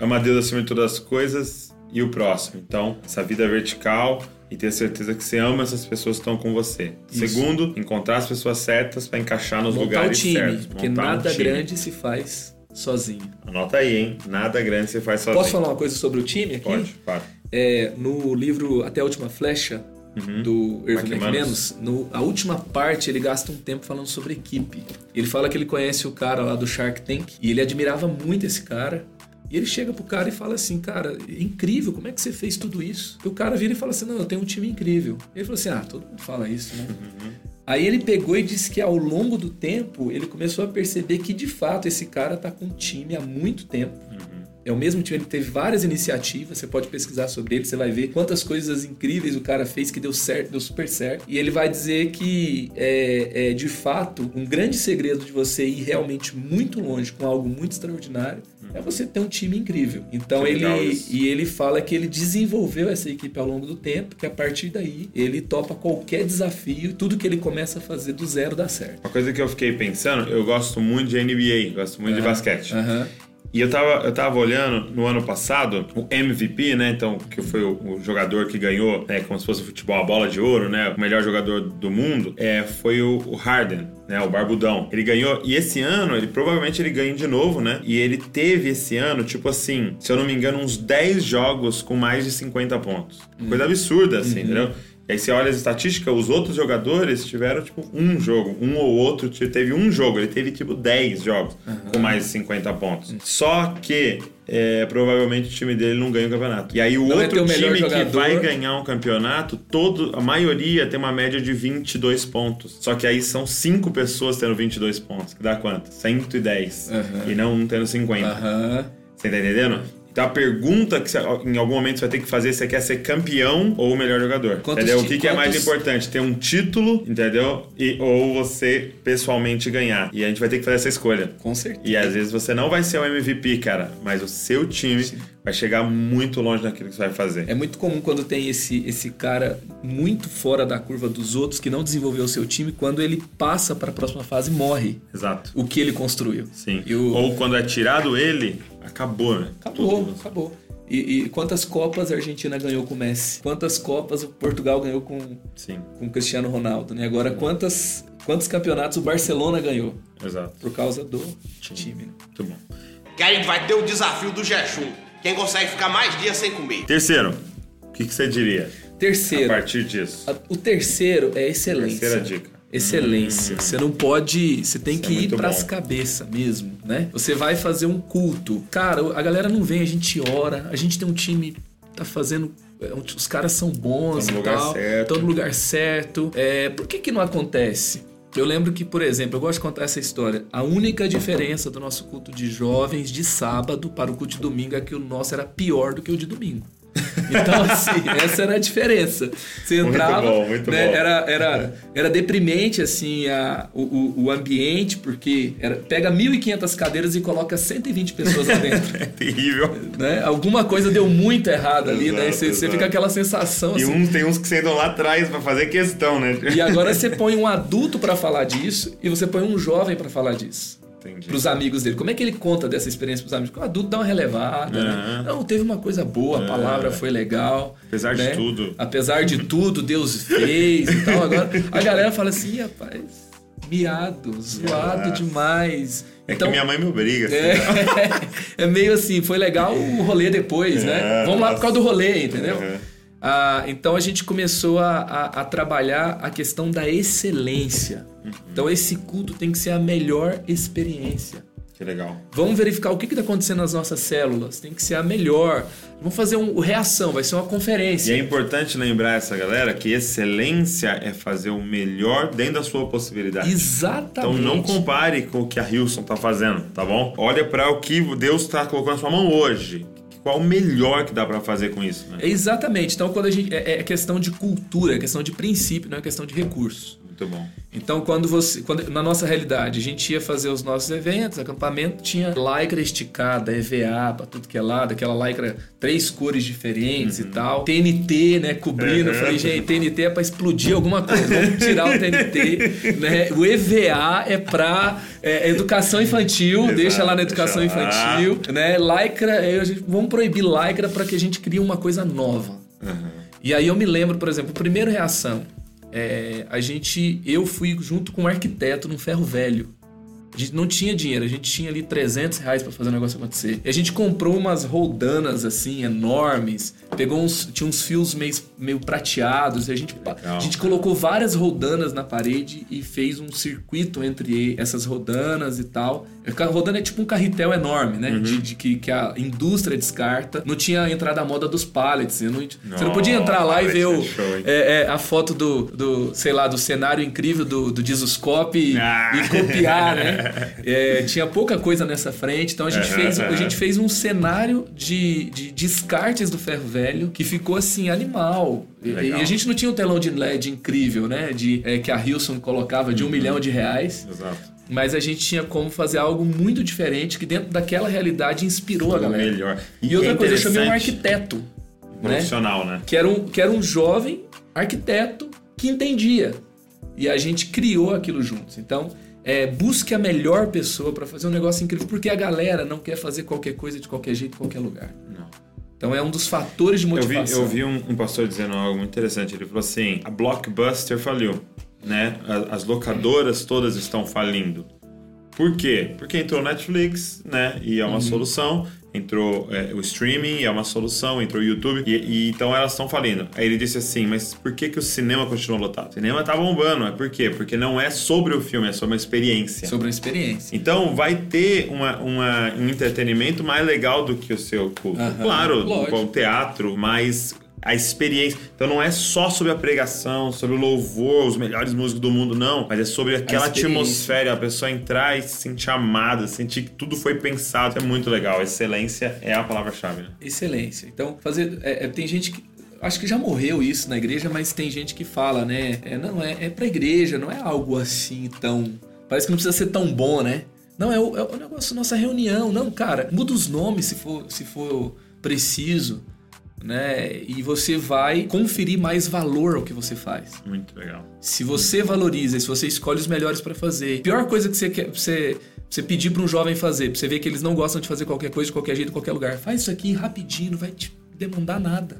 ama Deus acima de todas as coisas e o próximo. Então, essa vida vertical e ter certeza que você ama essas pessoas que estão com você. Isso. Segundo, encontrar as pessoas certas para encaixar nos Montar o lugares time, certos. porque Montar um nada time. grande se faz sozinho. Anota aí, hein? Nada grande você faz sozinho. Posso falar uma coisa sobre o time aqui? Pode, pode. É, no livro Até a Última Flecha, do Irving McManus. No, a última parte ele gasta um tempo falando sobre equipe. Ele fala que ele conhece o cara lá do Shark Tank e ele admirava muito esse cara. E ele chega pro cara e fala assim, cara, é incrível, como é que você fez tudo isso? E o cara vira e fala assim, não, eu tenho um time incrível. Ele falou assim, ah, todo mundo fala isso, né? Aí ele pegou e disse que ao longo do tempo ele começou a perceber que de fato esse cara tá com um time há muito tempo. É o mesmo time, ele teve várias iniciativas, você pode pesquisar sobre ele, você vai ver quantas coisas incríveis o cara fez que deu certo, deu super certo. E ele vai dizer que é, é, de fato um grande segredo de você ir realmente muito longe com algo muito extraordinário é você ter um time incrível. Então Que ele e ele fala que ele desenvolveu essa equipe ao longo do tempo, que a partir daí ele topa qualquer desafio, tudo que ele começa a fazer do zero dá certo. Uma coisa que eu fiquei pensando, eu gosto muito de NBA, gosto muito de basquete. Aham. E eu tava, eu tava olhando no ano passado o MVP, né? Então, que foi o, o jogador que ganhou, né, como se fosse futebol, a bola de ouro, né? O melhor jogador do mundo, é, foi o, o Harden, né? O Barbudão. Ele ganhou, e esse ano, ele provavelmente ele ganha de novo, né? E ele teve esse ano, tipo assim, se eu não me engano, uns 10 jogos com mais de 50 pontos. Coisa absurda, assim, entendeu? E aí você olha as estatísticas, os outros jogadores tiveram, tipo, um jogo. Um ou outro te- teve um jogo. Ele teve, tipo, 10 jogos com mais de 50 pontos. Só que, é, provavelmente, o time dele não ganha o campeonato. E aí o Não outro o melhor time que vai ganhar um campeonato, todo, a maioria tem uma média de 22 pontos. Só que aí são 5 pessoas tendo 22 pontos. Que dá quanto? 110. Aham. E não um tendo 50. Aham. Você tá entendendo? Então a pergunta que em algum momento você vai ter que fazer, você quer ser campeão ou o melhor jogador? Quantos entendeu? O que, que é mais importante? Ter um título, entendeu? E, ou você pessoalmente ganhar. E a gente vai ter que fazer essa escolha. Com certeza. E às vezes você não vai ser o MVP, cara, mas o seu time vai chegar muito longe daquilo que você vai fazer. É muito comum quando tem esse, esse cara muito fora da curva dos outros que não desenvolveu o seu time, quando ele passa para a próxima fase morre Exato. o que ele construiu. Sim. E o- Ou quando é tirado ele, acabou, né? Acabou, Tudo. acabou. E, e quantas Copas a Argentina ganhou com o Messi? Quantas Copas o Portugal ganhou com, Sim, com o Cristiano Ronaldo? Né? Agora, quantas, quantos campeonatos o Barcelona ganhou? exato. Por causa do time. né? Muito bom. Que aí vai ter o desafio do jejum. Quem consegue ficar mais dias sem comer. Terceiro, o que, que você diria a Terceiro. partir disso? a- O terceiro é excelência. Terceira dica. Excelência. Você não pode. Você tem Isso é que ir muito pras bom. cabeças mesmo, né? Você vai fazer um culto. Cara, a galera não vem, a gente ora, a gente tem um time tá fazendo. é, Os caras são bons Tá e lugar tal. certo. Estão no lugar certo. É, por que, que não acontece? Eu lembro que, por exemplo, eu gosto de contar essa história. A única diferença do nosso culto de jovens de sábado para o culto de domingo é que o nosso era pior do que o de domingo. Então, assim, (laughs) essa era a diferença. Você Muito entrava, bom, muito né, bom. Era, era, era deprimente, assim, a, o, o, ambiente, porque era, pega 1.500 cadeiras e coloca 120 pessoas lá dentro. (laughs) É terrível. né? Alguma coisa deu muito errado ali, né? Exato, Você, você exato. fica aquela sensação, E assim. uns, tem uns que sentam lá atrás pra fazer questão, né? E agora você põe um adulto pra falar disso e você põe um jovem pra falar disso. Entendi. Pros amigos dele. Como é que ele conta dessa experiência pros amigos? Porque o adulto dá uma relevada, né? Aham. Não, teve uma coisa boa, a palavra foi legal. Apesar de né? tudo. Apesar de tudo, Deus fez e tal. Agora a galera fala assim, "Ih, rapaz, miado, zoado Nossa. demais. É que minha mãe me obriga. assim, né? É, (laughs) é meio assim, foi legal o rolê depois, né? É, Vamos lá por causa do rolê, entendeu? Ah, então a gente começou a, a- a trabalhar a questão da excelência. Uhum. Então esse culto tem que ser a melhor experiência. Que legal. Vamos verificar o que está acontecendo nas nossas células. Tem que ser a melhor. Vamos fazer um reação, vai ser uma E conferência. é importante lembrar essa galera que excelência é fazer o melhor dentro da sua possibilidade. Exatamente. Então não compare com o que a Hilson tá fazendo, tá bom? Olha para o que Deus está colocando na sua mão hoje. Qual o melhor que dá para fazer com isso, né? Exatamente. Então quando a gente é, é questão de cultura, é questão de princípio, não é questão de recursos. Muito bom. Então, quando você. Quando, na nossa realidade, a gente ia fazer os nossos eventos, acampamento, tinha lycra esticada, EVA, pra tudo que é lado, aquela lycra, três cores diferentes e tal. TNT, né? Cobrindo. Eu Uhum. falei, gente, TNT é pra explodir alguma coisa. Vamos (laughs) tirar o TNT. né? O EVA é pra é, educação infantil, Exato, deixa lá na educação lá. infantil. Né? Lycra, a gente- vamos proibir lycra pra que a gente crie uma coisa nova. Uhum. E aí eu me lembro, por exemplo, a primeira reação. É, a gente, eu fui junto com um arquiteto num ferro velho. A gente não tinha dinheiro, a gente tinha ali 300 reais pra fazer o negócio acontecer. E a gente comprou umas roldanas assim, enormes. Pegou uns. Tinha uns fios meio, meio prateados. E a gente, Legal. a gente colocou várias roldanas na parede e fez um circuito entre essas rodanas e tal. A rodana é tipo um carretel enorme, né? De, de que, que a indústria descarta. Não tinha entrada à moda dos pallets. Você não, você não podia entrar lá e ver o, é é, é, a foto do, do, sei lá, do cenário incrível do, do Jesuscope e, Ah. e copiar, né? (laughs) É, tinha pouca coisa nessa frente, então a gente, fez, a gente fez um cenário de, de descartes do ferro velho que ficou assim, animal. E, Legal. e a gente não tinha um telão de LED incrível, né? De, é, que a Hilson colocava de um milhão de reais. Exato. Mas a gente tinha como fazer algo muito diferente que dentro daquela realidade inspirou a galera. melhor. E, outra é coisa, eu chamei um arquiteto. Né? Profissional, né? que era um, que era um jovem arquiteto que entendia. E a gente criou aquilo juntos. Então, é, busque a melhor pessoa para fazer um negócio incrível, porque a galera não quer fazer qualquer coisa de qualquer jeito, em qualquer lugar. Não. Então é um dos fatores de Eu vi, motivação. eu vi um, um pastor dizendo algo muito interessante. Ele falou assim: a Blockbuster faliu, né? As locadoras todas estão falindo. Por quê? Porque entrou Netflix, né? E é Uhum. uma solução. Entrou é, o streaming, é uma solução. Entrou o YouTube. E, e então elas estão falindo. Aí ele disse assim: mas por que, que o cinema continua lotado? O cinema tá bombando. É por quê? Porque não é sobre o filme, é sobre uma experiência. Sobre a experiência. Então vai ter uma, uma- um entretenimento mais legal do que o seu culto. Aham, claro, lógico. o teatro, mas a experiência. Então não é só sobre a pregação, sobre o louvor, os melhores músicos do mundo, não. Mas é sobre aquela experiência. atmosfera, a pessoa entrar e se sentir amada, sentir que tudo foi pensado. É muito legal. Excelência é a palavra-chave. Né? Excelência. Então, fazer. é, é, tem gente que. Acho que já morreu isso na igreja, mas tem gente que fala, né? É, não, é, é pra igreja, não é algo assim tão. Parece que não precisa ser tão bom, né? Não, é o, é o negócio nossa reunião. Não, cara, muda os nomes se for, se for preciso, né? E você vai conferir mais valor ao que você faz. Muito legal. Se você valoriza, se você escolhe os melhores pra fazer, pior coisa que você quer, você, você pedir pra um jovem fazer, pra você ver que eles não gostam de fazer qualquer coisa de qualquer jeito, em qualquer lugar. Faz isso aqui rapidinho, não vai te demandar nada.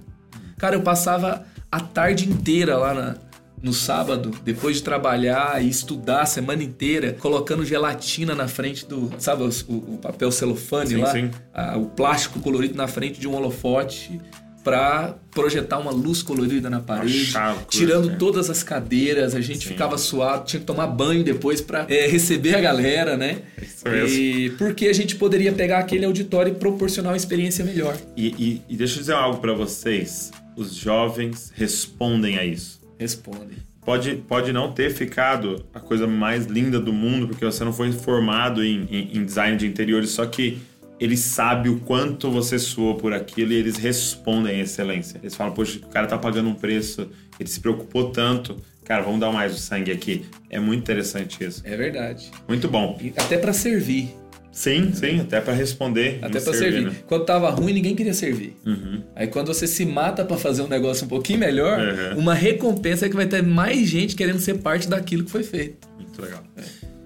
Cara, eu passava a tarde inteira lá na- no sábado, depois de trabalhar e estudar a semana inteira, colocando gelatina na frente do, sabe, o, o papel celofane Sim, lá, sim. Ah, o plástico colorido na frente de um holofote pra projetar uma luz colorida na parede, chave, tirando né? todas as cadeiras, a gente Sim. ficava suado, tinha que tomar banho depois pra é, receber a galera, né? Isso mesmo. E porque a gente poderia pegar aquele auditório e proporcionar uma experiência melhor. E, e- e deixa eu dizer algo pra vocês. Os jovens respondem a isso. Responde. Pode, pode não ter ficado a coisa mais linda do mundo, porque você não foi formado em, em- em design de interiores, só que eles sabem o quanto você suou por aquilo e eles respondem à excelência. Eles falam, poxa, o cara tá pagando um preço, ele se preocupou tanto, cara, vamos dar mais o sangue aqui. É muito interessante isso. É verdade. Muito bom. E até pra servir. Sim, sim, até pra responder. Até em pra servir. né? Quando tava ruim, ninguém queria servir. Uhum. Aí quando você se mata pra fazer um negócio um pouquinho melhor, Uhum. uma recompensa é que vai ter mais gente querendo ser parte daquilo que foi feito. Muito legal.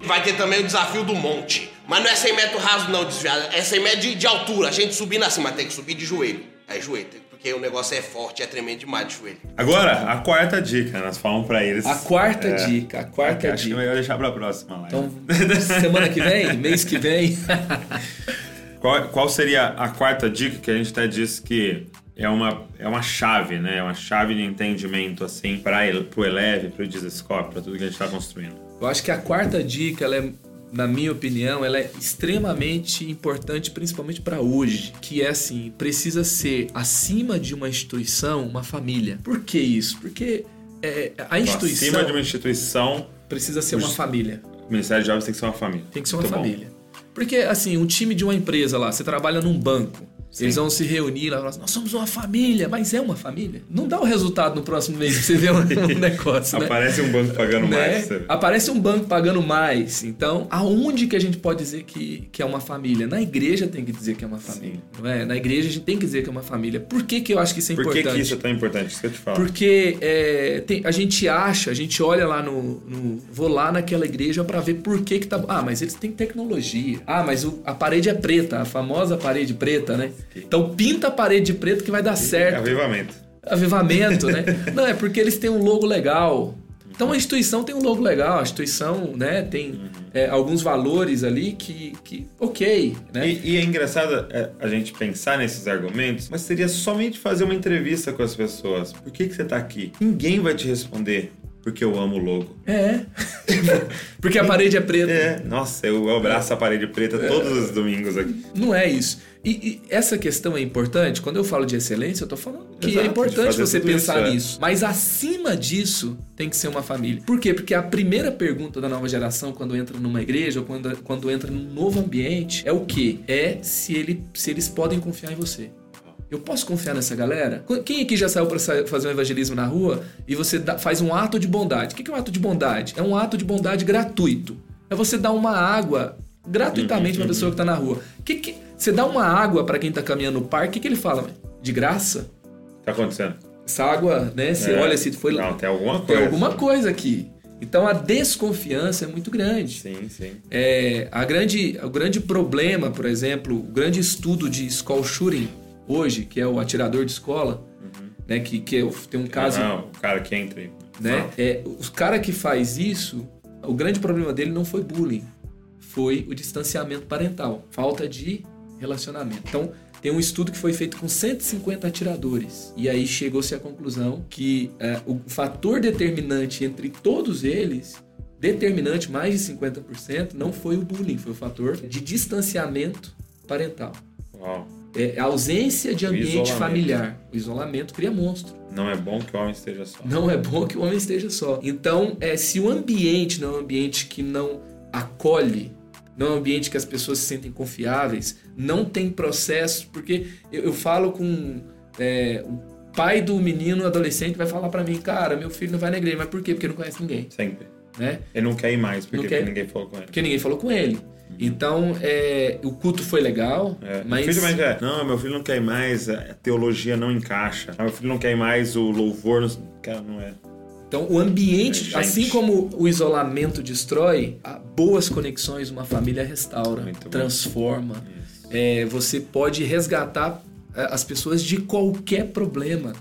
Vai ter também o desafio do monte. Mas não é 100 metros raso, não, desviado. É 100 metros de, de altura. A gente subindo assim, mas tem que subir de joelho. É joelho, porque o negócio é forte, é tremendo demais de joelho. Agora, a quarta dica, nós falamos pra eles. A quarta É. dica, a quarta Acho que é dica. melhor deixar pra próxima live. Então, (laughs) semana que vem, mês que vem. Qual, qual seria a quarta dica que a gente até disse que é uma, é uma chave, né? É uma chave de entendimento, assim, para o Eleve, para o Disescope, para tudo que a gente está construindo. Eu acho que a quarta dica, ela é, na minha opinião, ela é extremamente importante, principalmente para hoje, que é assim, precisa ser acima de uma instituição, uma família. Por que isso? Porque é, a Então, instituição acima de uma instituição, precisa ser uma família. o Ministério de Jovens tem que ser uma família. Tem que ser uma Muito bom. família. Porque, assim, um time de uma empresa lá, você trabalha num banco, eles vão se reunir lá e falar assim, nós somos uma família, mas é uma família. Não dá o resultado no próximo mês pra você ver um, um (laughs) negócio, né? Aparece um banco pagando Né? mais. sabe? Aparece um banco pagando mais. Então, aonde que a gente pode dizer que, que é uma família? Na igreja tem que dizer que é uma família. Não é? Na igreja a gente tem que dizer que é uma família. Por que, que eu acho que isso é Por que, importante? que isso é tão importante? Isso que eu te falo. Porque é, tem- a gente acha, a gente olha lá no, no- Vou lá naquela igreja pra ver por que que tá. Ah, mas eles têm tecnologia. Ah, mas o- a parede é preta, a famosa parede preta, né? Então pinta a parede de preto que vai dar certo. Avivamento. Avivamento, né? (laughs) Não, é porque eles têm um logo legal. Então a instituição tem um logo legal, a instituição né, tem é, alguns valores ali que, que ok. Né? E, e é engraçado é, a gente pensar nesses argumentos, mas seria somente fazer uma entrevista com as pessoas. Por que, que você tá aqui? Ninguém vai te responder. Porque eu amo o logo. É. (laughs) Porque a parede é preta. É, nossa, eu abraço a parede preta todos os domingos aqui. Não é isso. E, e essa questão é importante. Quando eu falo de excelência, eu tô falando que Exato, é importante você pensar isso, é. nisso. Mas acima disso, tem que ser uma família. Por quê? Porque a primeira pergunta da nova geração, quando entra numa igreja ou quando, quando entra num novo ambiente, é o quê? É se, ele, se eles podem confiar em você. Eu posso confiar nessa galera? Quem aqui já saiu para fazer um evangelismo na rua e você dá- faz um ato de bondade? O que é um ato de bondade? É um ato de bondade gratuito. É você dar uma água gratuitamente para pessoa que tá na rua. Que que, você dá uma água para quem tá caminhando no parque, o que, ele fala? De graça? Tá acontecendo? Essa água, né? Você É. olha se foi Não, tem alguma tem coisa. alguma coisa aqui. Então a desconfiança é muito grande. Sim, sim. É, a grande, o grande problema, por exemplo, o grande estudo de school shooting hoje, que é o atirador de escola, né, que, que é tem um caso, Não, o cara que entra e... né, é, os cara que faz isso, o grande problema dele não foi bullying, foi o distanciamento parental, falta de relacionamento. Então, tem um estudo que foi feito com 150 atiradores. E aí chegou-se à conclusão que é, o fator determinante entre todos eles, determinante mais de 50%, não foi o bullying, foi o fator de distanciamento parental. Uau. É a ausência de O ambiente isolamento. familiar. O isolamento cria monstro. Não é bom que o homem esteja só. Não é bom que o homem esteja só. Então, é, se o ambiente não é um ambiente que não acolhe, não é um ambiente que as pessoas se sentem confiáveis, não tem processo, porque eu, eu falo com é, o pai do menino adolescente vai falar pra mim, cara, meu filho não vai na igreja, mas por quê? Porque não conhece ninguém, Sempre. né? Ele não quer ir mais, porque, quer. porque ninguém falou com ele. Porque ninguém falou com ele. Então, é, o culto foi legal, É, mas Meu filho mais é, não, meu filho não quer ir mais, a teologia não encaixa. Ah, Meu filho não quer ir mais, o louvor não... Cara, não é. Então, o ambiente, Gente. assim como o isolamento destrói, a- boas conexões uma família restaura, Muito transforma. É, você pode resgatar é, as pessoas de qualquer problema.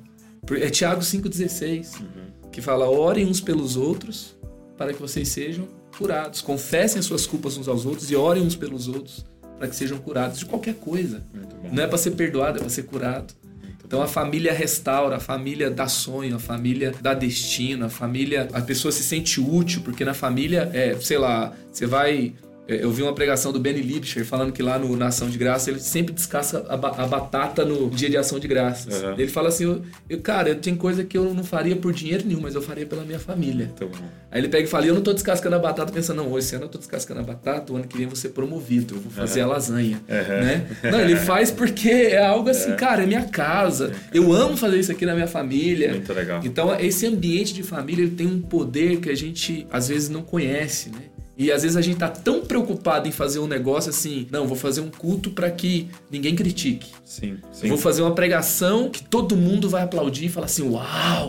É Tiago 5,16, Uhum. que fala: orem uns pelos outros para que vocês sejam curados. Confessem as suas culpas uns aos outros e orem uns pelos outros para que sejam curados de qualquer coisa. Não é para ser perdoado, é para ser curado. Então a família restaura, a família dá sonho, a família dá destino, a família, a pessoa se sente útil, porque na família, é, sei lá, você vai. É, Eu vi uma pregação do Benny Lipscher falando que lá no, na Ação de Graça ele sempre descasca a, a batata no dia de Ação de Graças. Uhum. Ele fala assim: eu, eu, Cara, eu tenho coisa que eu não faria por dinheiro nenhum, mas eu faria pela minha família. Bom. Aí ele pega e fala: Eu não tô descascando a batata pensando, não, esse ano eu tô descascando a batata, o ano que vem eu vou ser promovido, eu vou fazer a lasanha. Né? Não, ele faz porque é algo assim, cara, é minha casa, eu amo fazer isso aqui na minha família. Muito legal. Então, esse ambiente de família ele tem um poder que a gente às vezes não conhece, né? E às vezes a gente tá tão preocupado em fazer um negócio assim, não, vou fazer um culto para que ninguém critique. Sim, sim. Vou fazer uma pregação que todo mundo vai aplaudir e falar assim: Uau!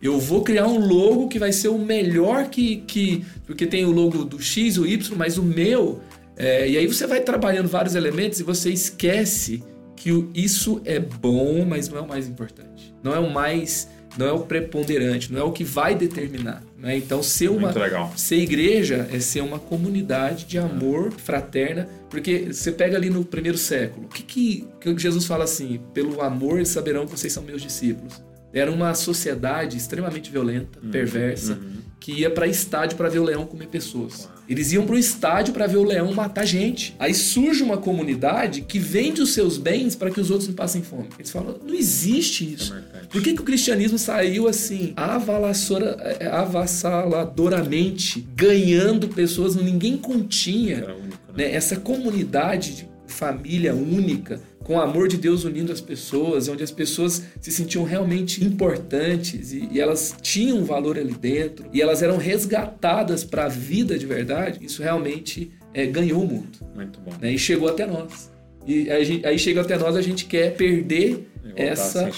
Eu vou criar um logo que vai ser o melhor que. que porque tem o logo do X o Y, mas o meu. é, e aí você vai trabalhando vários elementos e você esquece que isso é bom, mas não é o mais importante. Não é o mais. Não é o preponderante, não é o que vai determinar. Né? Então, ser uma. Ser igreja é ser uma comunidade de amor fraterna, porque você pega ali no primeiro século, o que, que, que Jesus fala assim? Pelo amor eles saberão que vocês são meus discípulos. Era uma sociedade extremamente violenta, perversa, que ia para estádio para ver o leão comer pessoas. Eles iam para o estádio para ver o leão matar gente. Aí surge uma comunidade que vende os seus bens para que os outros não passem fome. Eles falam: não existe isso. marcante. Por que, que o cristianismo saiu assim, avalassora- é, avassaladoramente, ganhando pessoas, ninguém continha único, né? né, essa comunidade de família única, com o amor de Deus unindo as pessoas, onde as pessoas se sentiam realmente importantes e, e elas tinham um valor ali dentro e elas eram resgatadas para a vida de verdade, isso realmente é, ganhou o mundo Muito bom. né, e chegou até nós. E a gente- aí chega até nós, a gente quer perder essa.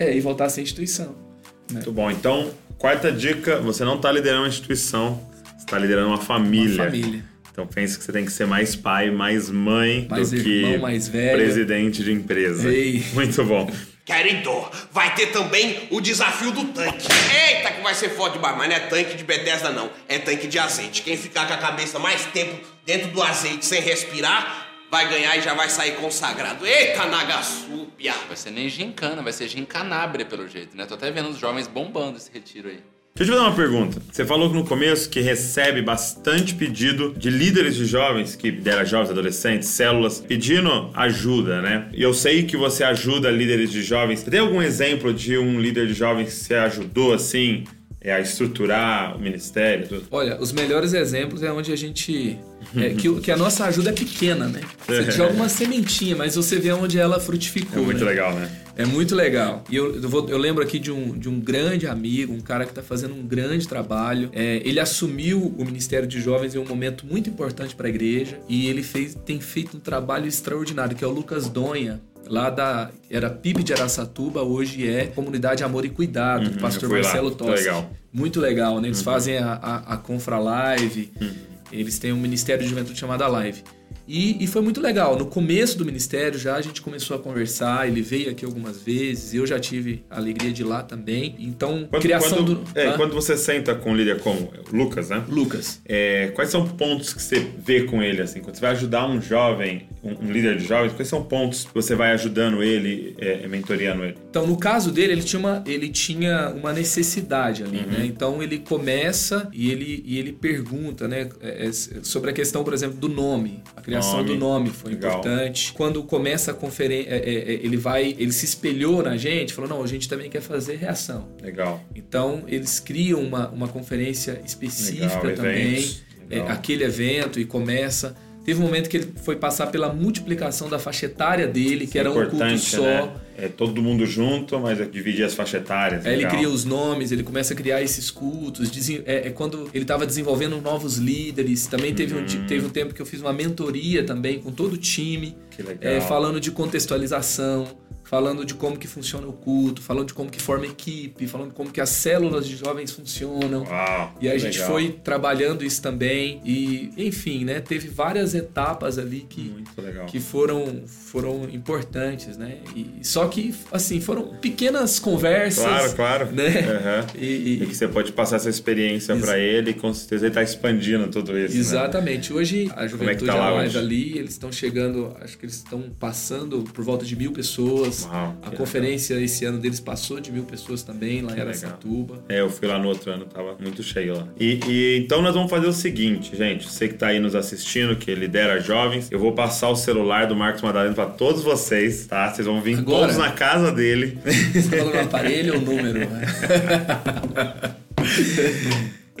É, e voltar a ser instituição. Muito bom. Então, quarta dica: você não está liderando uma instituição, você está liderando uma família. Uma família. Então pense que você tem que ser mais pai, mais mãe Mais do irmão, que mais velho. presidente de empresa. Ei. Muito bom. Querido, vai ter também o desafio do tanque. Eita, que vai ser foda demais, mas não é tanque de Bethesda, não. É tanque de azeite. Quem ficar com a cabeça mais tempo dentro do azeite sem respirar, vai ganhar e já vai sair consagrado. Eita, Nagasupia! Vai ser nem gincana, vai ser gincanabre pelo jeito, né? Tô até vendo os jovens bombando esse retiro aí. Deixa eu te dar uma pergunta. Você falou no começo que recebe bastante pedido de líderes de jovens, que dera jovens, adolescentes, células, pedindo ajuda, né? E eu sei que você ajuda líderes de jovens. Tem algum exemplo de um líder de jovens que você ajudou assim? É, a estruturar o ministério? Tudo? Olha, os melhores exemplos é onde a gente. É, (laughs) que, que a nossa ajuda é pequena, né? Você (laughs) joga uma sementinha, mas você vê onde ela É frutificou. muito né? legal, né? É muito legal. E eu, eu, vou- eu lembro aqui de um, de um grande amigo, um cara que está fazendo um grande trabalho. É, ele assumiu o Ministério de Jovens em um momento muito importante para a igreja e ele fez, tem feito um trabalho extraordinário, que é o Lucas Donha. Lá da. Era PIB de Araçatuba, hoje é Comunidade Amor e Cuidado, do pastor. Marcelo Tossi. legal. Muito legal, né? Eles fazem a, a, a Confra Live, eles têm um Ministério de Juventude chamado Live. E, e foi muito legal. No começo do ministério já a gente começou a conversar, ele veio aqui algumas vezes, eu já tive a alegria de ir lá também. Então, Quando, criação quando, do. é, Hã? quando você senta com um líder como o Lucas, né? Lucas. É, quais são pontos que você vê com ele, assim? Quando você vai ajudar um jovem, um, um líder de jovens, quais são pontos que você vai ajudando ele, é, mentoriando ele? Então, no caso dele, ele tinha uma, ele tinha uma necessidade ali, Uhum. né? Então, ele começa e ele, e ele pergunta, né? é, é, sobre a questão, por exemplo, do nome. Criação Nome. do nome foi Legal. importante. Quando começa a conferência, ele vai, ele se espelhou na gente, falou, não, a gente também quer fazer reação. Legal. Então, eles criam uma, uma conferência específica Legal, também, é, aquele evento, e começa. Teve um momento que ele foi passar pela multiplicação da faixa etária dele, que era um culto só. né? É todo mundo junto, mas é dividir as faixas etárias. Aí ele cria os nomes, ele começa a criar esses cultos. É, é quando ele estava desenvolvendo novos líderes. Também teve, um, di- Uhum. teve um tempo que eu fiz uma mentoria também com todo o time, é, falando de contextualização, falando de como que funciona o culto, falando de como que forma equipe, falando de como que as células de jovens funcionam. Uau, E a gente legal. foi trabalhando isso também. E, enfim, né? Teve várias etapas ali que, que foram, foram importantes, né? E, só que, assim, foram pequenas conversas. Claro, claro. Né? Aham. E, E e- que você pode passar essa experiência Ex- pra ele e com certeza ele tá expandindo tudo isso. né? exatamente. Hoje, a é Juventude que tá lá ali, eles estão chegando, acho que eles estão passando por volta de mil pessoas. Uau, a que conferência esse ano deles passou de mil pessoas também, lá em legal. Aracatuba. É, eu fui lá no outro ano, tava muito cheio lá. E, e então nós vamos fazer o seguinte, gente. Você que tá aí nos assistindo, que lidera jovens, eu vou passar o celular do Marcos Madalena pra todos vocês, tá? Vocês vão vir Agora? todos na casa dele. (laughs) Você tá falando aparelho ou número? né? (laughs)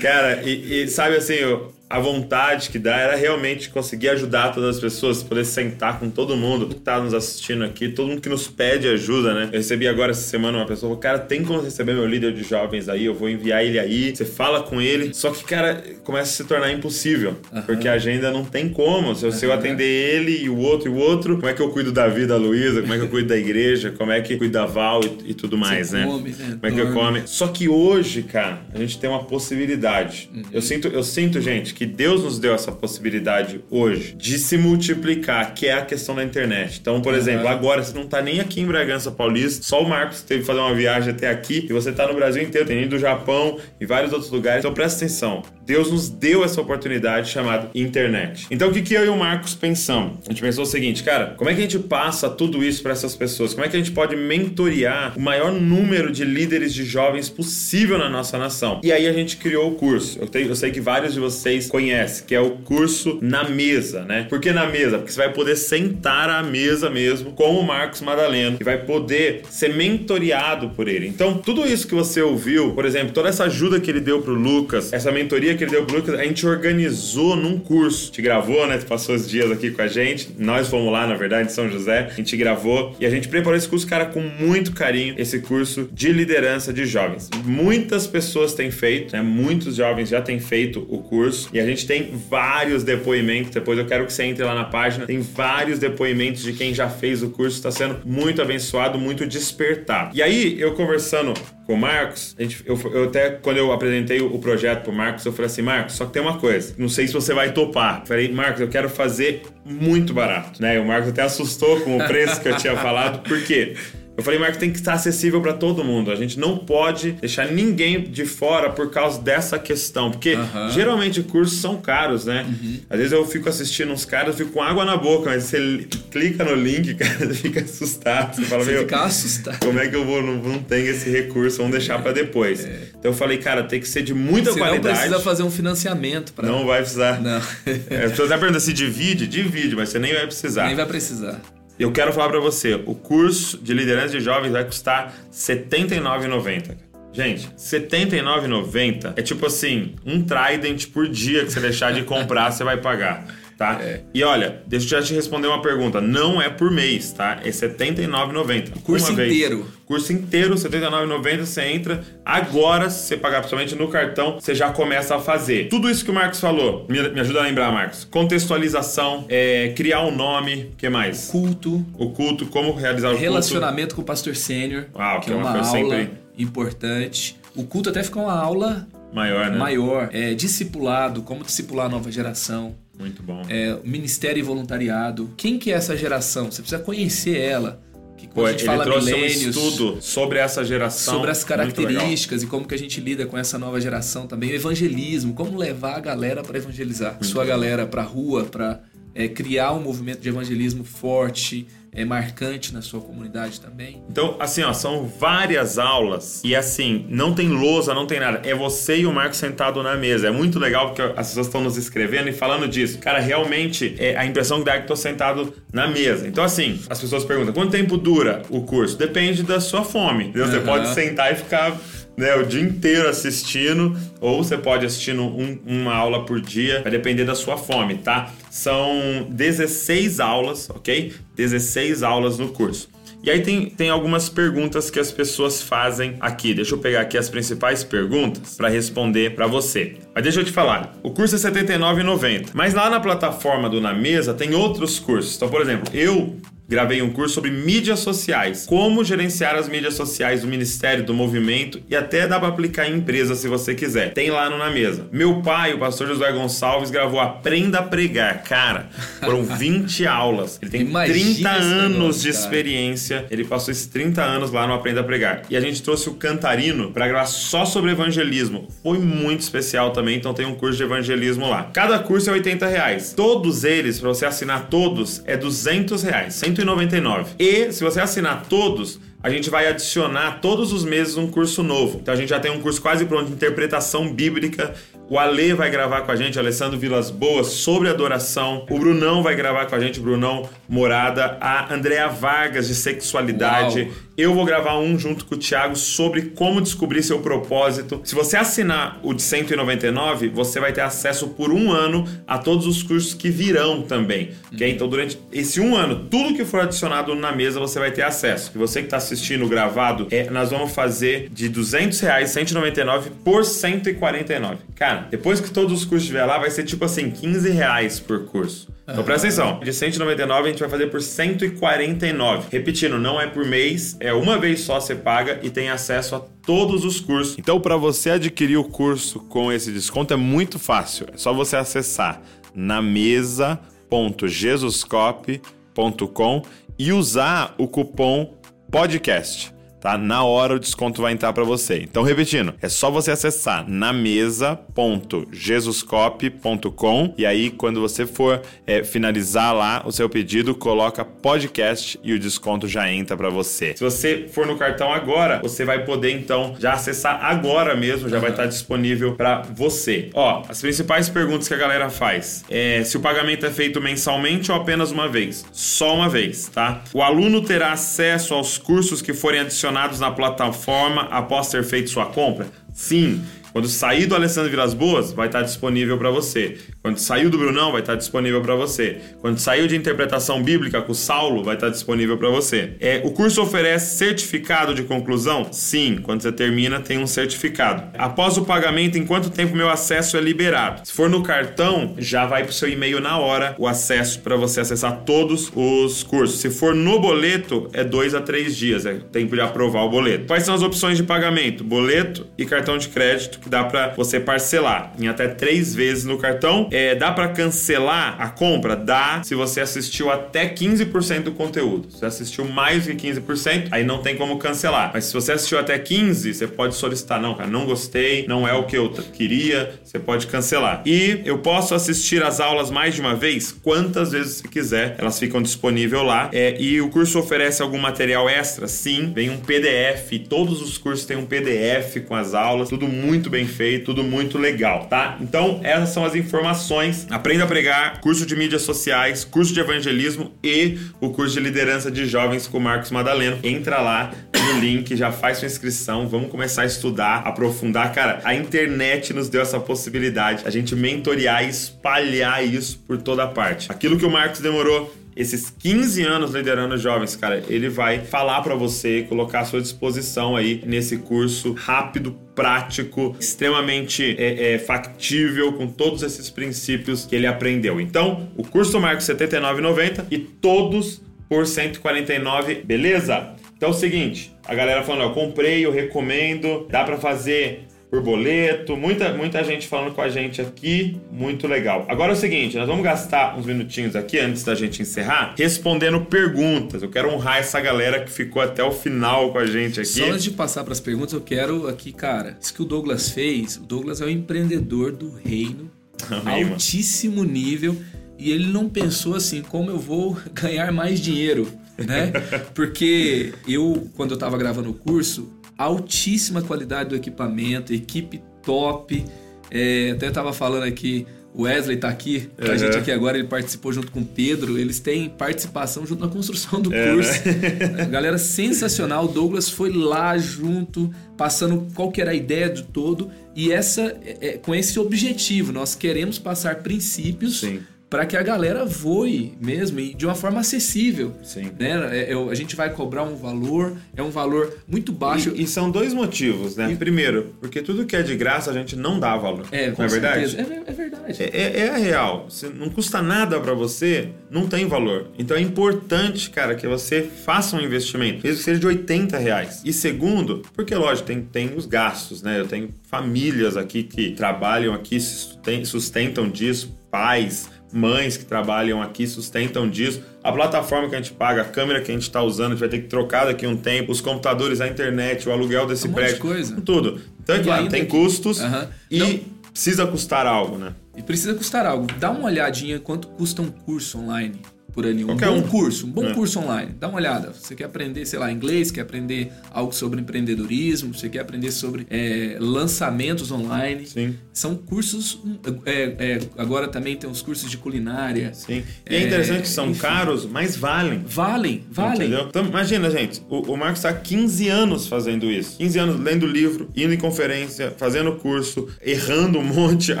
Cara, e, e sabe assim, eu- a vontade que dá era realmente conseguir ajudar todas as pessoas, poder sentar com todo mundo que tá nos assistindo aqui, todo mundo que nos pede ajuda, né? Eu recebi agora essa semana uma pessoa, cara, tem como receber meu líder de jovens aí, eu vou enviar ele aí, você fala com ele, só que, cara, começa a se tornar impossível, porque a agenda não tem como, se eu, se eu atender ele e o outro e o outro, como é que eu cuido da vida da Luísa, como é que eu cuido da igreja, como é que cuido da Val e, e tudo mais, Você né? come, né? Como é que eu come? Só que hoje, cara, a gente tem uma possibilidade. Uhum. Eu sinto, eu sinto, gente, que Deus nos deu essa possibilidade hoje de se multiplicar, que é a questão da internet. Então, por exemplo, agora você não tá nem aqui em Bragança Paulista, só o Marcos teve que fazer uma viagem até aqui e você tá no Brasil inteiro, tem do Japão e vários outros lugares. Então presta atenção. Deus nos deu essa oportunidade chamada internet. Então o que, que eu e o Marcos pensamos? A gente pensou o seguinte, cara, como é que a gente passa tudo isso para essas pessoas? Como é que a gente pode mentorear o maior número de líderes de jovens possível na nossa nação? E aí a gente criou o curso. Eu, tenho- eu sei que vários de vocês conhecem, que é o curso na mesa, né? Por que na mesa? Porque você vai poder sentar à mesa mesmo com o Marcos Madaleno e vai poder ser mentoreado por ele. Então, tudo isso que você ouviu, por exemplo, toda essa ajuda que ele deu pro Lucas, essa mentoria Lucas, a gente organizou num curso. Te gravou, né? Tu passou os dias aqui com a gente. Nós fomos lá, na verdade, em São José. A gente gravou e a gente preparou esse curso, cara, com muito carinho. Esse curso de liderança de jovens. Muitas pessoas têm feito, né? Muitos jovens já têm feito o curso e a gente tem vários depoimentos. Depois eu quero que você entre lá na página. Tem vários depoimentos de quem já fez o curso. Está sendo muito abençoado, muito despertado. E aí, eu conversando com o Marcos, a gente, eu, eu até, quando eu apresentei o projeto pro Marcos, eu falei assim, Marcos, só que tem uma coisa, não sei se você vai topar. Eu falei, Marcos, eu quero fazer muito barato, né? E o Marcos até assustou com o preço que eu tinha falado, por quê? Eu falei, Marcos, tem que estar acessível para todo mundo. A gente não pode deixar ninguém de fora por causa dessa questão. Porque geralmente cursos são caros, né? Às vezes eu fico assistindo uns caras, fico com água na boca, mas você li- clica no link, (laughs) cara, você fica assustado. Você fala, Você meu, fica assustado. como é que eu vou? Não, não tenho esse recurso, vamos deixar para depois. Então eu falei, cara, tem que ser de muita Você não qualidade. precisa fazer um financiamento para. Não vai precisar. Não. (laughs) É, As pessoas até perguntam se divide, divide, mas você nem vai precisar. Nem vai precisar. Eu quero falar pra você, o curso de liderança de jovens vai custar R$ 79,90. cara. Gente, R$ 79,90 é tipo assim, um Trident por dia que você deixar de comprar, (laughs) você vai pagar, tá? É. E olha, deixa eu já te responder uma pergunta. Não é por mês, tá? É R$ 79,90. O curso inteiro. Curso inteiro, R$ 79,90, você entra. Agora, se você pagar principalmente no cartão, você já começa a fazer. Tudo isso que o Marcos falou, me, me ajuda a lembrar, Marcos. Contextualização, é, criar um nome, o que mais? Culto, O culto, como realizar o culto. relacionamento com o pastor sênior, Uau, que é uma, coisa aula sempre importante. O culto até ficou uma aula Maior, né? maior. É, discipulado, como discipular a nova geração. Muito bom. É, ministério e voluntariado. Quem que é essa geração? Você precisa conhecer ela. Que Pô, a gente ele fala trouxe um estudo sobre essa geração. sobre as muito características e como que a gente lida com essa nova geração também. O evangelismo, como levar a galera para evangelizar. Sua galera para rua, para criar um movimento de evangelismo forte, é, marcante na sua comunidade também. Então, assim, ó, são várias aulas e assim, não tem lousa, não tem nada. É você e o Marcos sentado na mesa. É muito legal porque as pessoas estão nos escrevendo e falando disso. Cara, realmente, é a impressão que dá é que tô sentado na mesa. Então, assim, as pessoas perguntam: quanto tempo dura o curso? Depende da sua fome. entendeu? Você pode sentar e ficar. Né, o dia inteiro assistindo, ou você pode assistindo um- uma aula por dia, vai depender da sua fome, tá? São 16 aulas, ok? 16 aulas no curso. E aí tem, tem algumas perguntas que as pessoas fazem aqui. Deixa eu pegar aqui as principais perguntas para responder para você. Mas deixa eu te falar, o curso é R$ 79,90. Mas lá na plataforma do Na Mesa tem outros cursos. Então, por exemplo, eu gravei um curso sobre mídias sociais, como gerenciar as mídias sociais do ministério, do movimento e até dá para aplicar em empresa se você quiser. Tem lá no Na Mesa. Meu pai, o pastor Josué Gonçalves, gravou Aprenda a Pregar. Cara, foram (laughs) 20 aulas. Ele tem Imagina 30 esse anos negócio, de experiência. Ele passou esses 30 anos lá no Aprenda a Pregar. E a gente trouxe o Cantarino para gravar só sobre evangelismo. Foi muito especial também, então tem um curso de evangelismo lá. Cada curso é 80 reais. Todos eles, para você assinar todos, é 200 reais, 199. E se você assinar todos, a gente vai adicionar todos os meses um curso novo. Então a gente já tem um curso quase pronto de interpretação bíblica. O Ale vai gravar com a gente, Alessandro Vilas Boas, sobre adoração. O Brunão vai gravar com a gente, Brunão Morada. A Andrea Vargas, de sexualidade. Uau. Eu vou gravar um junto com o Thiago sobre como descobrir seu propósito. Se você assinar o de 199, você vai ter acesso por um ano a todos os cursos que virão também. ok? Então, durante esse um ano, tudo que for adicionado na mesa você vai ter acesso. E você que está assistindo gravado, é, nós vamos fazer de 200 reais, 199 por 149. Cara, depois que todos os cursos estiver lá, vai ser tipo assim, 15 reais por curso. Então presta atenção, de 199 a gente vai fazer por 149. Repetindo, não é por mês, é uma vez só você paga e tem acesso a todos os cursos. Então para você adquirir o curso com esse desconto é muito fácil. É só você acessar na mesa.jesuscop.com e usar o cupom podcast tá? Na hora o desconto vai entrar para você. Então, repetindo, é só você acessar na mesa.jesuscop.com e aí quando você for é, finalizar lá o seu pedido, coloca podcast e o desconto já entra para você. Se você for no cartão agora, você vai poder então já acessar agora mesmo, já vai estar disponível para você. Ó, as principais perguntas que a galera faz é se o pagamento é feito mensalmente ou apenas uma vez? Só uma vez, tá? O aluno terá acesso aos cursos que forem adicionados na plataforma após ter feito sua compra? Sim. Quando sair do Alessandro Vilas Boas, vai estar disponível para você. Quando saiu do Brunão, vai estar disponível para você. Quando saiu de interpretação bíblica com o Saulo, vai estar disponível para você. É, o curso oferece certificado de conclusão? Sim. Quando você termina, tem um certificado. Após o pagamento, em quanto tempo meu acesso é liberado? Se for no cartão, já vai para o seu e-mail na hora o acesso para você acessar todos os cursos. Se for no boleto, é dois a três dias. É tempo de aprovar o boleto. Quais são as opções de pagamento? Boleto e cartão de crédito que dá pra você parcelar em até três vezes no cartão. É, dá pra cancelar a compra? Dá se você assistiu até 15% do conteúdo. Se assistiu mais que 15%, aí não tem como cancelar. Mas se você assistiu até 15%, você pode solicitar, não, cara, não gostei, não é o que eu queria, você pode cancelar. E eu posso assistir as aulas mais de uma vez? Quantas vezes você quiser, elas ficam disponíveis lá. É, e o curso oferece algum material extra? Sim, vem um PDF. Todos os cursos têm um PDF com as aulas, tudo muito bem feito, tudo muito legal, tá? Então, essas são as informações. Aprenda a pregar, curso de mídias sociais, curso de evangelismo e o curso de liderança de jovens com Marcos Madaleno. Entra lá no link, já faz sua inscrição, vamos começar a estudar, aprofundar. Cara, a internet nos deu essa possibilidade, a gente mentorear e espalhar isso por toda parte. Aquilo que o Marcos demorou esses 15 anos liderando jovens, cara, ele vai falar pra você, colocar à sua disposição aí nesse curso rápido, prático, extremamente é, é, factível com todos esses princípios que ele aprendeu. Então, o curso Marcos R$ 79,90 e todos por 149, beleza? Então é o seguinte, a galera falando, ó, comprei, eu recomendo, dá pra fazer por boleto, muita, muita gente falando com a gente aqui, muito legal. Agora é o seguinte, nós vamos gastar uns minutinhos aqui antes da gente encerrar, respondendo perguntas. Eu quero honrar essa galera que ficou até o final com a gente aqui. Só antes de passar para as perguntas, eu quero aqui, cara, isso que o Douglas fez, o Douglas é o empreendedor do reino, (laughs) Amém, mano. altíssimo nível, e ele não pensou assim, como eu vou (laughs) ganhar mais dinheiro, né? (laughs) Porque eu, quando eu tava gravando o curso, altíssima qualidade do equipamento, equipe top, é, até tava falando aqui, o Wesley tá aqui, com a Uhum. gente aqui agora, ele participou junto com o Pedro, eles têm participação junto na construção do É, curso. (laughs) Galera sensacional, o Douglas foi lá junto, passando qual que era a ideia do todo e essa é, é, com esse objetivo, nós queremos passar princípios Sim. Para que a galera voe mesmo e de uma forma acessível. Sim. Né? É, é, a gente vai cobrar um valor, é um valor muito baixo. E, e são dois motivos, né? Primeiro, porque tudo que é de graça a gente não dá valor. é, com não é verdade? certeza. É, é verdade. É, é- é real. Se não custa nada pra você, não tem valor. Então é importante, cara, que você faça um investimento, mesmo que seja de 80 reais. E segundo, porque lógico, tem, tem os gastos, né? Eu tenho famílias aqui que trabalham aqui, se sustentam disso, pais, mães que trabalham aqui, sustentam disso. A plataforma que a gente paga, a câmera que a gente está usando, a gente vai ter que trocar daqui um tempo, os computadores, a internet, o aluguel desse Um prédio, coisa. tudo. Então, E claro, tem que- custos Aham. e Não. precisa custar algo, né? E precisa custar algo. Dá uma olhadinha quanto custa um curso online por ali. Um Qualquer bom um. curso, um bom É. curso online. Dá uma olhada. Você quer aprender, sei lá, inglês, quer aprender algo sobre empreendedorismo, você quer aprender sobre é, lançamentos online. Sim. São cursos. é, é, agora também tem os cursos de culinária. Sim. E é interessante que são enfim. caros, mas valem. Valem, valem. Entendeu? Então, imagina, gente, o, o Marcos está 15 anos fazendo isso. 15 anos lendo livro, indo em conferência, fazendo curso, errando um monte, (laughs)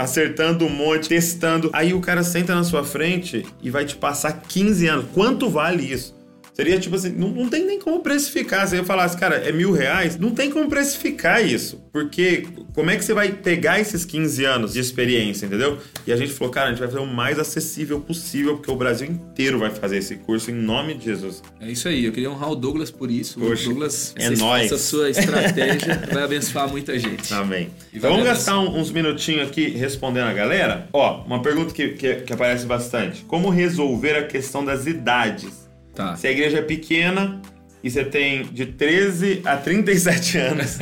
acertando um monte, testando. Aí o cara senta na sua frente e vai te passar 15 anos. Quanto vale isso? Seria tipo assim, não, não tem nem como precificar. Se eu falasse, cara, é mil reais, não tem como precificar isso. Porque como é que você vai pegar esses 15 anos de experiência, entendeu? E a gente falou, cara, a gente vai fazer o mais acessível possível, porque o Brasil inteiro vai fazer esse curso em nome de Jesus. É isso aí. Eu queria honrar o Douglas por isso. Poxa, o Douglas, é essa, nóis. essa sua estratégia (laughs) vai abençoar muita gente. Amém. Então vamos gastar um- uns minutinhos aqui respondendo a galera. Ó, uma pergunta que, que, que aparece bastante. Como resolver a questão das idades? Tá. Se a igreja é pequena e você tem de 13 a 37 anos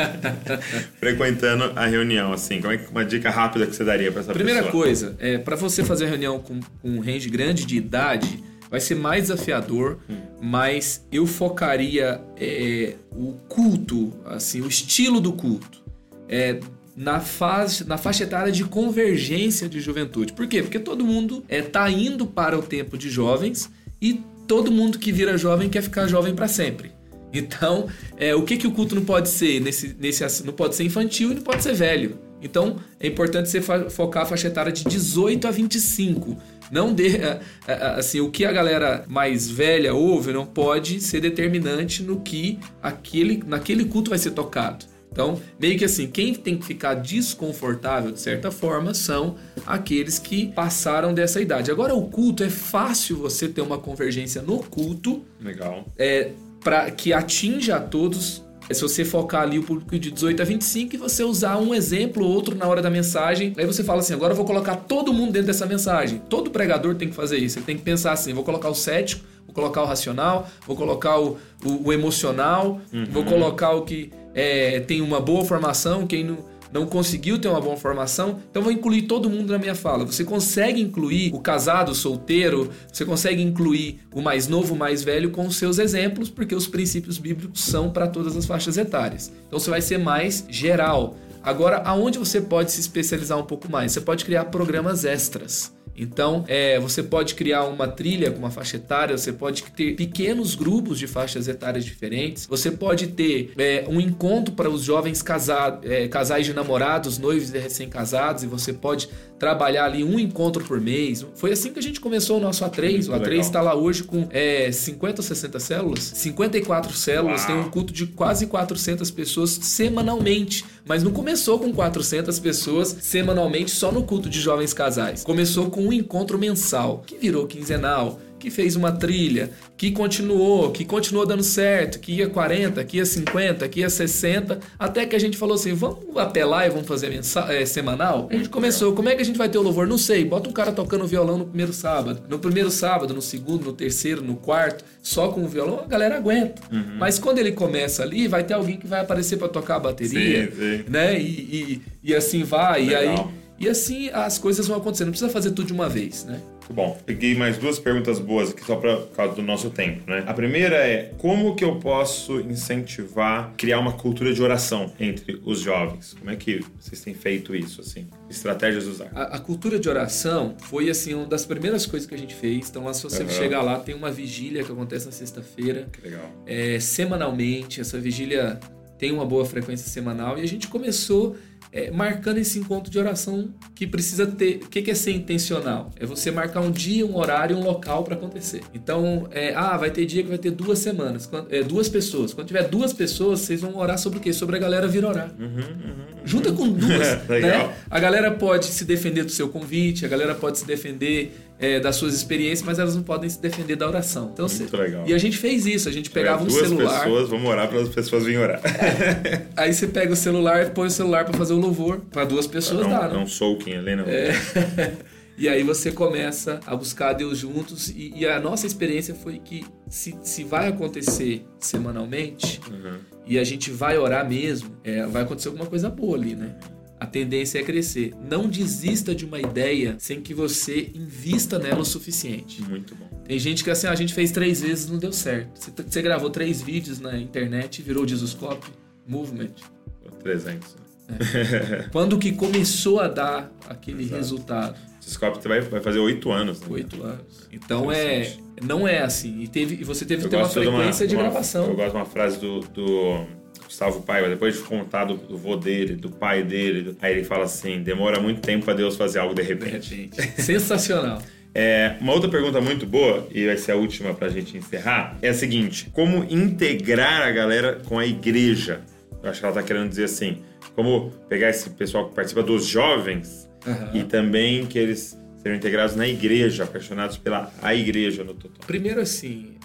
(laughs) frequentando a reunião, assim, como é que uma dica rápida que você daria para essa Primeira pessoa? coisa, é, para você fazer a reunião com, com um range grande de idade, vai ser mais desafiador, mas eu focaria é, o culto, assim, o estilo do culto, é, na, fase, na faixa etária de convergência de juventude. Por quê? Porque todo mundo é, tá indo para o tempo de jovens e todo mundo que vira jovem quer ficar jovem para sempre. Então, é, o que, que o culto não pode ser? Nesse, nesse, não pode ser infantil e não pode ser velho. Então, é importante você focar a faixa etária de 18 a 25. Não de, é, é, assim, o que a galera mais velha ouve não pode ser determinante no que aquele, naquele culto vai ser tocado. Então, meio que assim, quem tem que ficar desconfortável de certa forma são aqueles que passaram dessa idade. Agora, o culto é fácil você ter uma convergência no culto Legal. é, para que atinja a todos É se você focar ali o público de 18 a 25 e você usar um exemplo ou outro na hora da mensagem, aí você fala assim: agora eu vou colocar todo mundo dentro dessa mensagem. Todo pregador tem que fazer isso. Ele tem que pensar assim: vou colocar o cético, vou colocar o racional, vou colocar o, o, o emocional, vou colocar o que é, tem uma boa formação, quem não não conseguiu ter uma boa formação, então vou incluir todo mundo na minha fala. Você consegue incluir o casado, o solteiro, você consegue incluir o mais novo, o mais velho com os seus exemplos, porque os princípios bíblicos são para todas as faixas etárias. Então você vai ser mais geral. Agora, aonde você pode se especializar um pouco mais? Você pode criar programas extras. Então, é, você pode criar uma trilha com uma faixa etária, você pode ter pequenos grupos de faixas etárias diferentes, você pode ter é, um encontro para os jovens casar, é, casais de namorados, noivos e recém-casados, e você pode trabalhar ali um encontro por mês. Foi assim que a gente começou o nosso A3. Muito o A3 legal. está lá hoje com é, 50 ou 60 células? 54 células, Uau. tem um culto de quase 400 pessoas semanalmente. Mas não começou com 400 pessoas semanalmente só no culto de jovens casais. Começou com um encontro mensal, que virou quinzenal, que fez uma trilha, que continuou, que continuou dando certo, que ia 40, que ia 50, que ia 60, até que a gente falou assim, vamos apelar e vamos fazer mensa- é, semanal? A gente começou, como é que a gente vai ter o louvor? Não sei, bota um cara tocando violão no primeiro sábado. No primeiro sábado, no segundo, no terceiro, no quarto, só com o violão, a galera aguenta. Mas quando ele começa ali, vai ter alguém que vai aparecer para tocar a bateria, Sim, sim. né? E, e, e assim vai, e aí... Legal. E assim as coisas vão acontecendo, não precisa fazer tudo de uma vez, né? Bom. Peguei mais duas perguntas boas aqui só para causa do nosso tempo, né? A primeira é como que eu posso incentivar criar uma cultura de oração entre os jovens? Como é que vocês têm feito isso assim? Estratégias usar? A, a cultura de oração foi assim uma das primeiras coisas que a gente fez. Então lá se você Aham. chegar lá tem uma vigília que acontece na sexta-feira, Que legal. é, semanalmente. Essa vigília tem uma boa frequência semanal e a gente começou é, marcando esse encontro de oração que precisa ter. O que, que é ser intencional? É você marcar um dia, um horário, um local para acontecer. Então, é, ah, vai ter dia que vai ter duas semanas, quando- é, duas pessoas. Quando tiver duas pessoas, vocês vão orar sobre o quê? Sobre a galera vir orar. Junta com duas, (laughs) né? A galera pode se defender do seu convite, a galera pode se defender é, das suas experiências, mas elas não podem se defender da oração. Então, Muito legal. E a gente fez isso, a gente pegava um duas celular, pessoas, vamos orar para as pessoas virem orar. aí você pega o celular, põe o celular pra fazer o louvor, pra duas pessoas não, dá, né? não sou quem ali, não. E aí você começa a buscar Deus juntos e, e a nossa experiência foi que se, se vai acontecer semanalmente Uhum. e a gente vai orar mesmo, é, vai acontecer alguma coisa boa ali, né? A tendência é crescer. Não desista de uma ideia sem que você invista nela o suficiente. Muito bom. Tem gente que assim, ah, a gente fez três vezes não deu certo. Você, você gravou três vídeos na internet e virou Jesuscope Movement. 300. (laughs) Quando que começou a dar aquele Exato. resultado? Esse copo vai, vai fazer oito anos. Né? Oito anos. Então é. Não é assim. E, teve, e você teve que Eu ter uma gosto de uma- frequência de uma- gravação. Eu gosto de uma frase do, do Gustavo Paiva, depois de contar do, do vô dele, do pai dele. do- Aí ele fala assim: demora muito tempo para Deus fazer algo de De repente. (laughs) Sensacional. É, uma outra pergunta muito boa, e vai ser a última pra gente encerrar, é a seguinte: como integrar a galera com a igreja? Eu acho que ela tá querendo dizer assim: como pegar esse pessoal que participa dos jovens Aham. e também que eles sejam integrados na igreja, apaixonados pela a igreja no total. Primeiro, assim,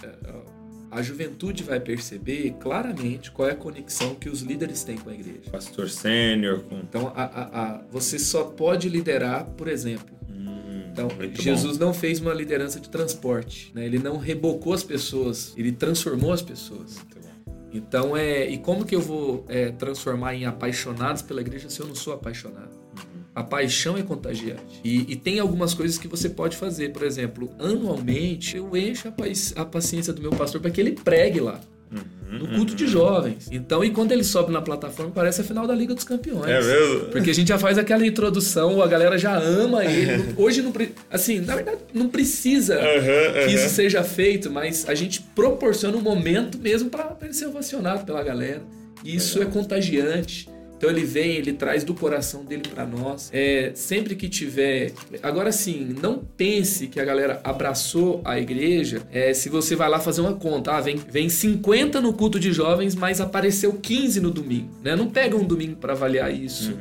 a juventude vai perceber claramente qual é a conexão que os líderes têm com a igreja. Pastor sênior, com. Então, a, a- a- você só pode liderar, por exemplo. Hum, Então, Jesus não fez uma liderança de transporte. né? Ele não rebocou as pessoas, ele transformou as pessoas. bom. Bom. Então, é, e como que eu vou é, transformar em apaixonados pela igreja se eu não sou apaixonado? A paixão é contagiante. E, e tem algumas coisas que você pode fazer. Por exemplo, anualmente eu encho a, a paciência do meu pastor para que ele pregue lá. Uhum, No culto de jovens. Então, e quando ele sobe na plataforma, parece a final da Liga dos Campeões. É mesmo? Porque a gente já faz aquela introdução, a galera já ama (laughs) ele. Hoje não. Assim, na verdade, não precisa Aham, que isso seja feito, mas a gente proporciona um momento mesmo para ele ser ovacionado pela galera. E isso é contagiante. Então ele vem, ele traz do coração dele para nós. É, sempre que tiver. Agora sim, não pense que a galera abraçou a igreja. É, se você vai lá fazer uma conta, ah, vem, vem 50 no culto de jovens, mas apareceu 15 no domingo. Né? Não pega um domingo para avaliar isso.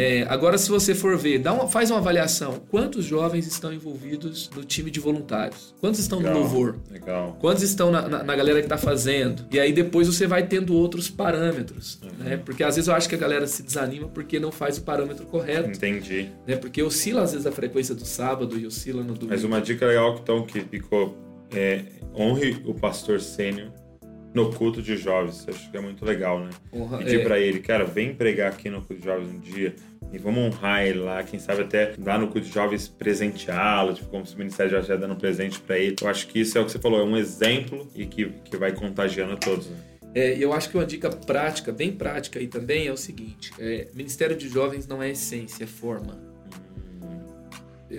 É, agora, se você for ver, dá uma, faz uma avaliação. Quantos jovens estão envolvidos no time de voluntários? Quantos estão Legal, no louvor? Legal. Quantos estão na, na- na galera que tá fazendo? E aí depois você vai tendo outros parâmetros, né? Porque às vezes eu acho que a galera se desanima porque não faz o parâmetro correto, Entendi. né? Porque oscila às vezes a frequência do sábado e oscila no domingo. Mas uma dica legal que, então, que ficou é honre o pastor sênior no culto de jovens. Acho que é muito legal, né? Honra- Pedir é. pra ele, cara, vem pregar aqui no culto de jovens um dia e vamos honrar ele lá. Quem sabe até lá no culto de jovens presenteá-lo, tipo, como se o Ministério já estivesse dando um presente pra ele. Eu acho que isso é o que você falou, é um exemplo e que, que vai contagiando a todos, né? É, eu acho que uma dica prática, bem prática aí também, é o seguinte: é, Ministério de Jovens não é essência, é forma.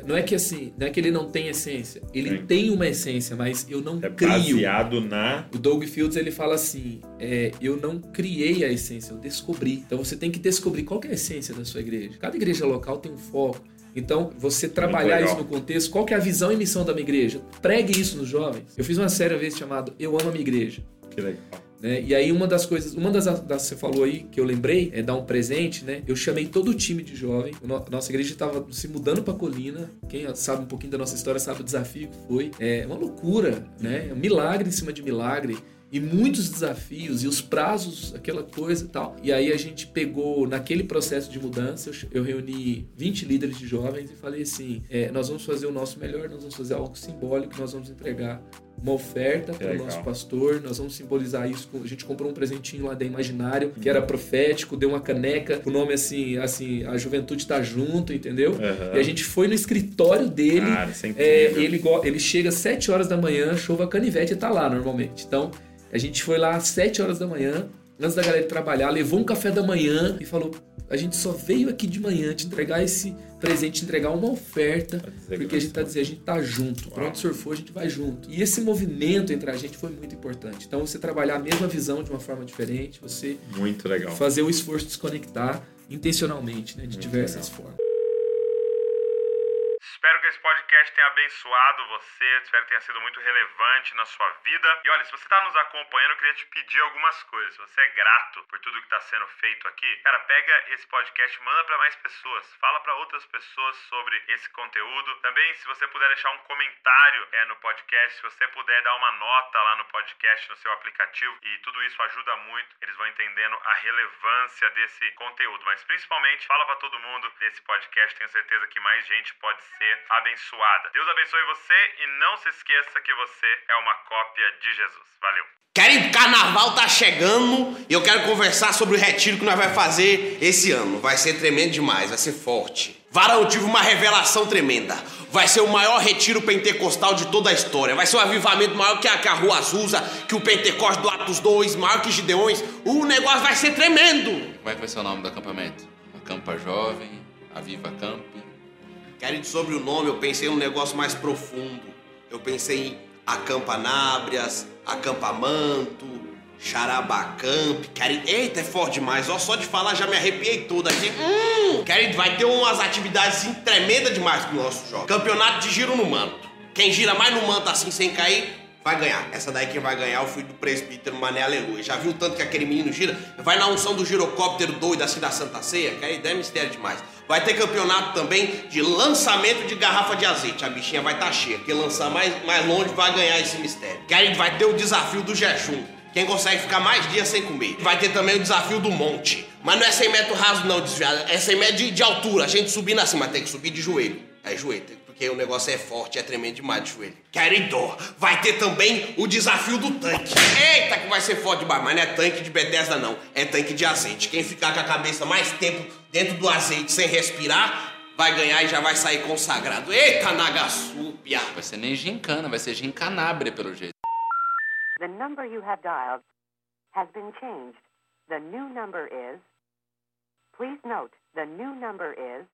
Não é que assim, não é que ele não tem essência. Ele Sim. tem uma essência, mas eu não É crio. baseado na. O Doug Fields ele fala assim: é, eu não criei a essência, eu descobri. Então você tem que descobrir qual é a essência da sua igreja. Cada igreja local tem um foco. Então, você trabalhar isso no contexto, qual que é a visão e missão da minha igreja? Pregue isso nos jovens. Eu fiz uma série uma vez chamada Eu Amo a Minha Igreja. Que legal. Né? E aí uma das coisas, uma das, das você falou aí que eu lembrei é dar um presente, né? Eu chamei todo o time de jovem. No- nossa igreja estava se mudando para colina. Quem sabe um pouquinho da nossa história sabe o desafio que foi. É uma loucura, né? Um milagre em cima de milagre. E muitos desafios e os prazos, aquela coisa e tal. E aí a gente pegou, naquele processo de mudança, eu reuni 20 líderes de jovens e falei assim: é, nós vamos fazer o nosso melhor, nós vamos fazer algo simbólico, nós vamos entregar uma oferta para o nosso pastor, nós vamos simbolizar isso. com- A gente comprou um presentinho lá da Imaginário, que era profético, deu uma caneca, o nome assim, assim, a juventude tá junto, entendeu? Aham. E a gente foi no escritório dele. Cara, isso é é, ele, ele chega às 7 horas da manhã, chova canivete e tá lá normalmente. Então, a gente foi lá às 7 horas da manhã, antes da galera trabalhar, levou um café da manhã e falou: a gente só veio aqui de manhã te entregar esse presente, te entregar uma oferta, porque a gente tá dizendo, a gente tá junto. Pra onde o senhor for, a gente vai junto. E esse movimento entre a gente foi muito importante. Então, você trabalhar a mesma visão de uma forma diferente, você Muito legal. fazer o esforço de se conectar intencionalmente, né, de Muito diversas formas. Espero que esse podcast tenha abençoado você, espero que tenha sido muito relevante na sua vida. E olha, se você está nos acompanhando, eu queria te pedir algumas coisas. Se você é grato por tudo que está sendo feito aqui, cara, pega esse podcast manda para mais pessoas. Fala para outras pessoas sobre esse conteúdo. Também, se você puder deixar um comentário é, no podcast, se você puder dar uma nota lá no podcast, no seu aplicativo, e tudo isso ajuda muito. Eles vão entendendo a relevância desse conteúdo. Mas principalmente, fala para todo mundo desse podcast. Tenho certeza que mais gente pode ser abençoada. Deus abençoe você e não se esqueça que você é uma cópia de Jesus. Valeu! Querido, carnaval tá chegando e eu quero conversar sobre o retiro que nós vai fazer esse ano. Vai ser tremendo demais, vai ser forte. Varão, eu tive uma revelação tremenda. Vai ser o maior retiro pentecostal de toda a história. Vai ser um avivamento maior que a, que a Rua Azusa, que o Pentecoste do Atos 2, maior que Gideões. O negócio vai ser tremendo. Como é que vai ser o nome do acampamento? Acampa Jovem, Aviva Camp. Querido, sobre o nome, eu pensei em um negócio mais profundo. Eu pensei em Acampa Nábrias, Acampa Manto, Charabacamp. Querido, eita, é forte demais. Ó, só de falar já me arrepiei todo aqui. Hum, querido, vai ter umas atividades assim, tremendas demais pro nosso jovem. Campeonato de giro no manto. Quem gira mais no manto assim sem cair, vai ganhar. Essa daí quem vai ganhar é o filho do presbítero Mané Aleluia. Já viu tanto que aquele menino gira? Vai na unção do girocóptero doido assim da Santa Ceia? Que a ideia é mistério demais. Vai ter campeonato também de lançamento de garrafa de azeite. A bichinha vai estar tá cheia. Quem lançar mais, mais longe vai ganhar esse mistério. Que aí vai ter o desafio do jejum. Quem consegue ficar mais dias sem comer. Vai ter também o desafio do monte. Mas não é 100 metros raso não, desviado. É 100 metros de, de altura. A gente subindo assim, mas tem que subir de joelho. É joelho. tem- Porque o negócio é forte, é tremendo demais de joelho. Querido, vai ter também o desafio do tanque. Eita, que vai ser forte demais. Mas não é tanque de Bethesda, não. É tanque de azeite. Quem ficar com a cabeça mais tempo dentro do azeite sem respirar, vai ganhar e já vai sair consagrado. Eita, Nagasúpia. Vai ser nem gincana, vai ser gincanábria pelo jeito. The number you have dialed has been changed. The new number is. Please note, the new number is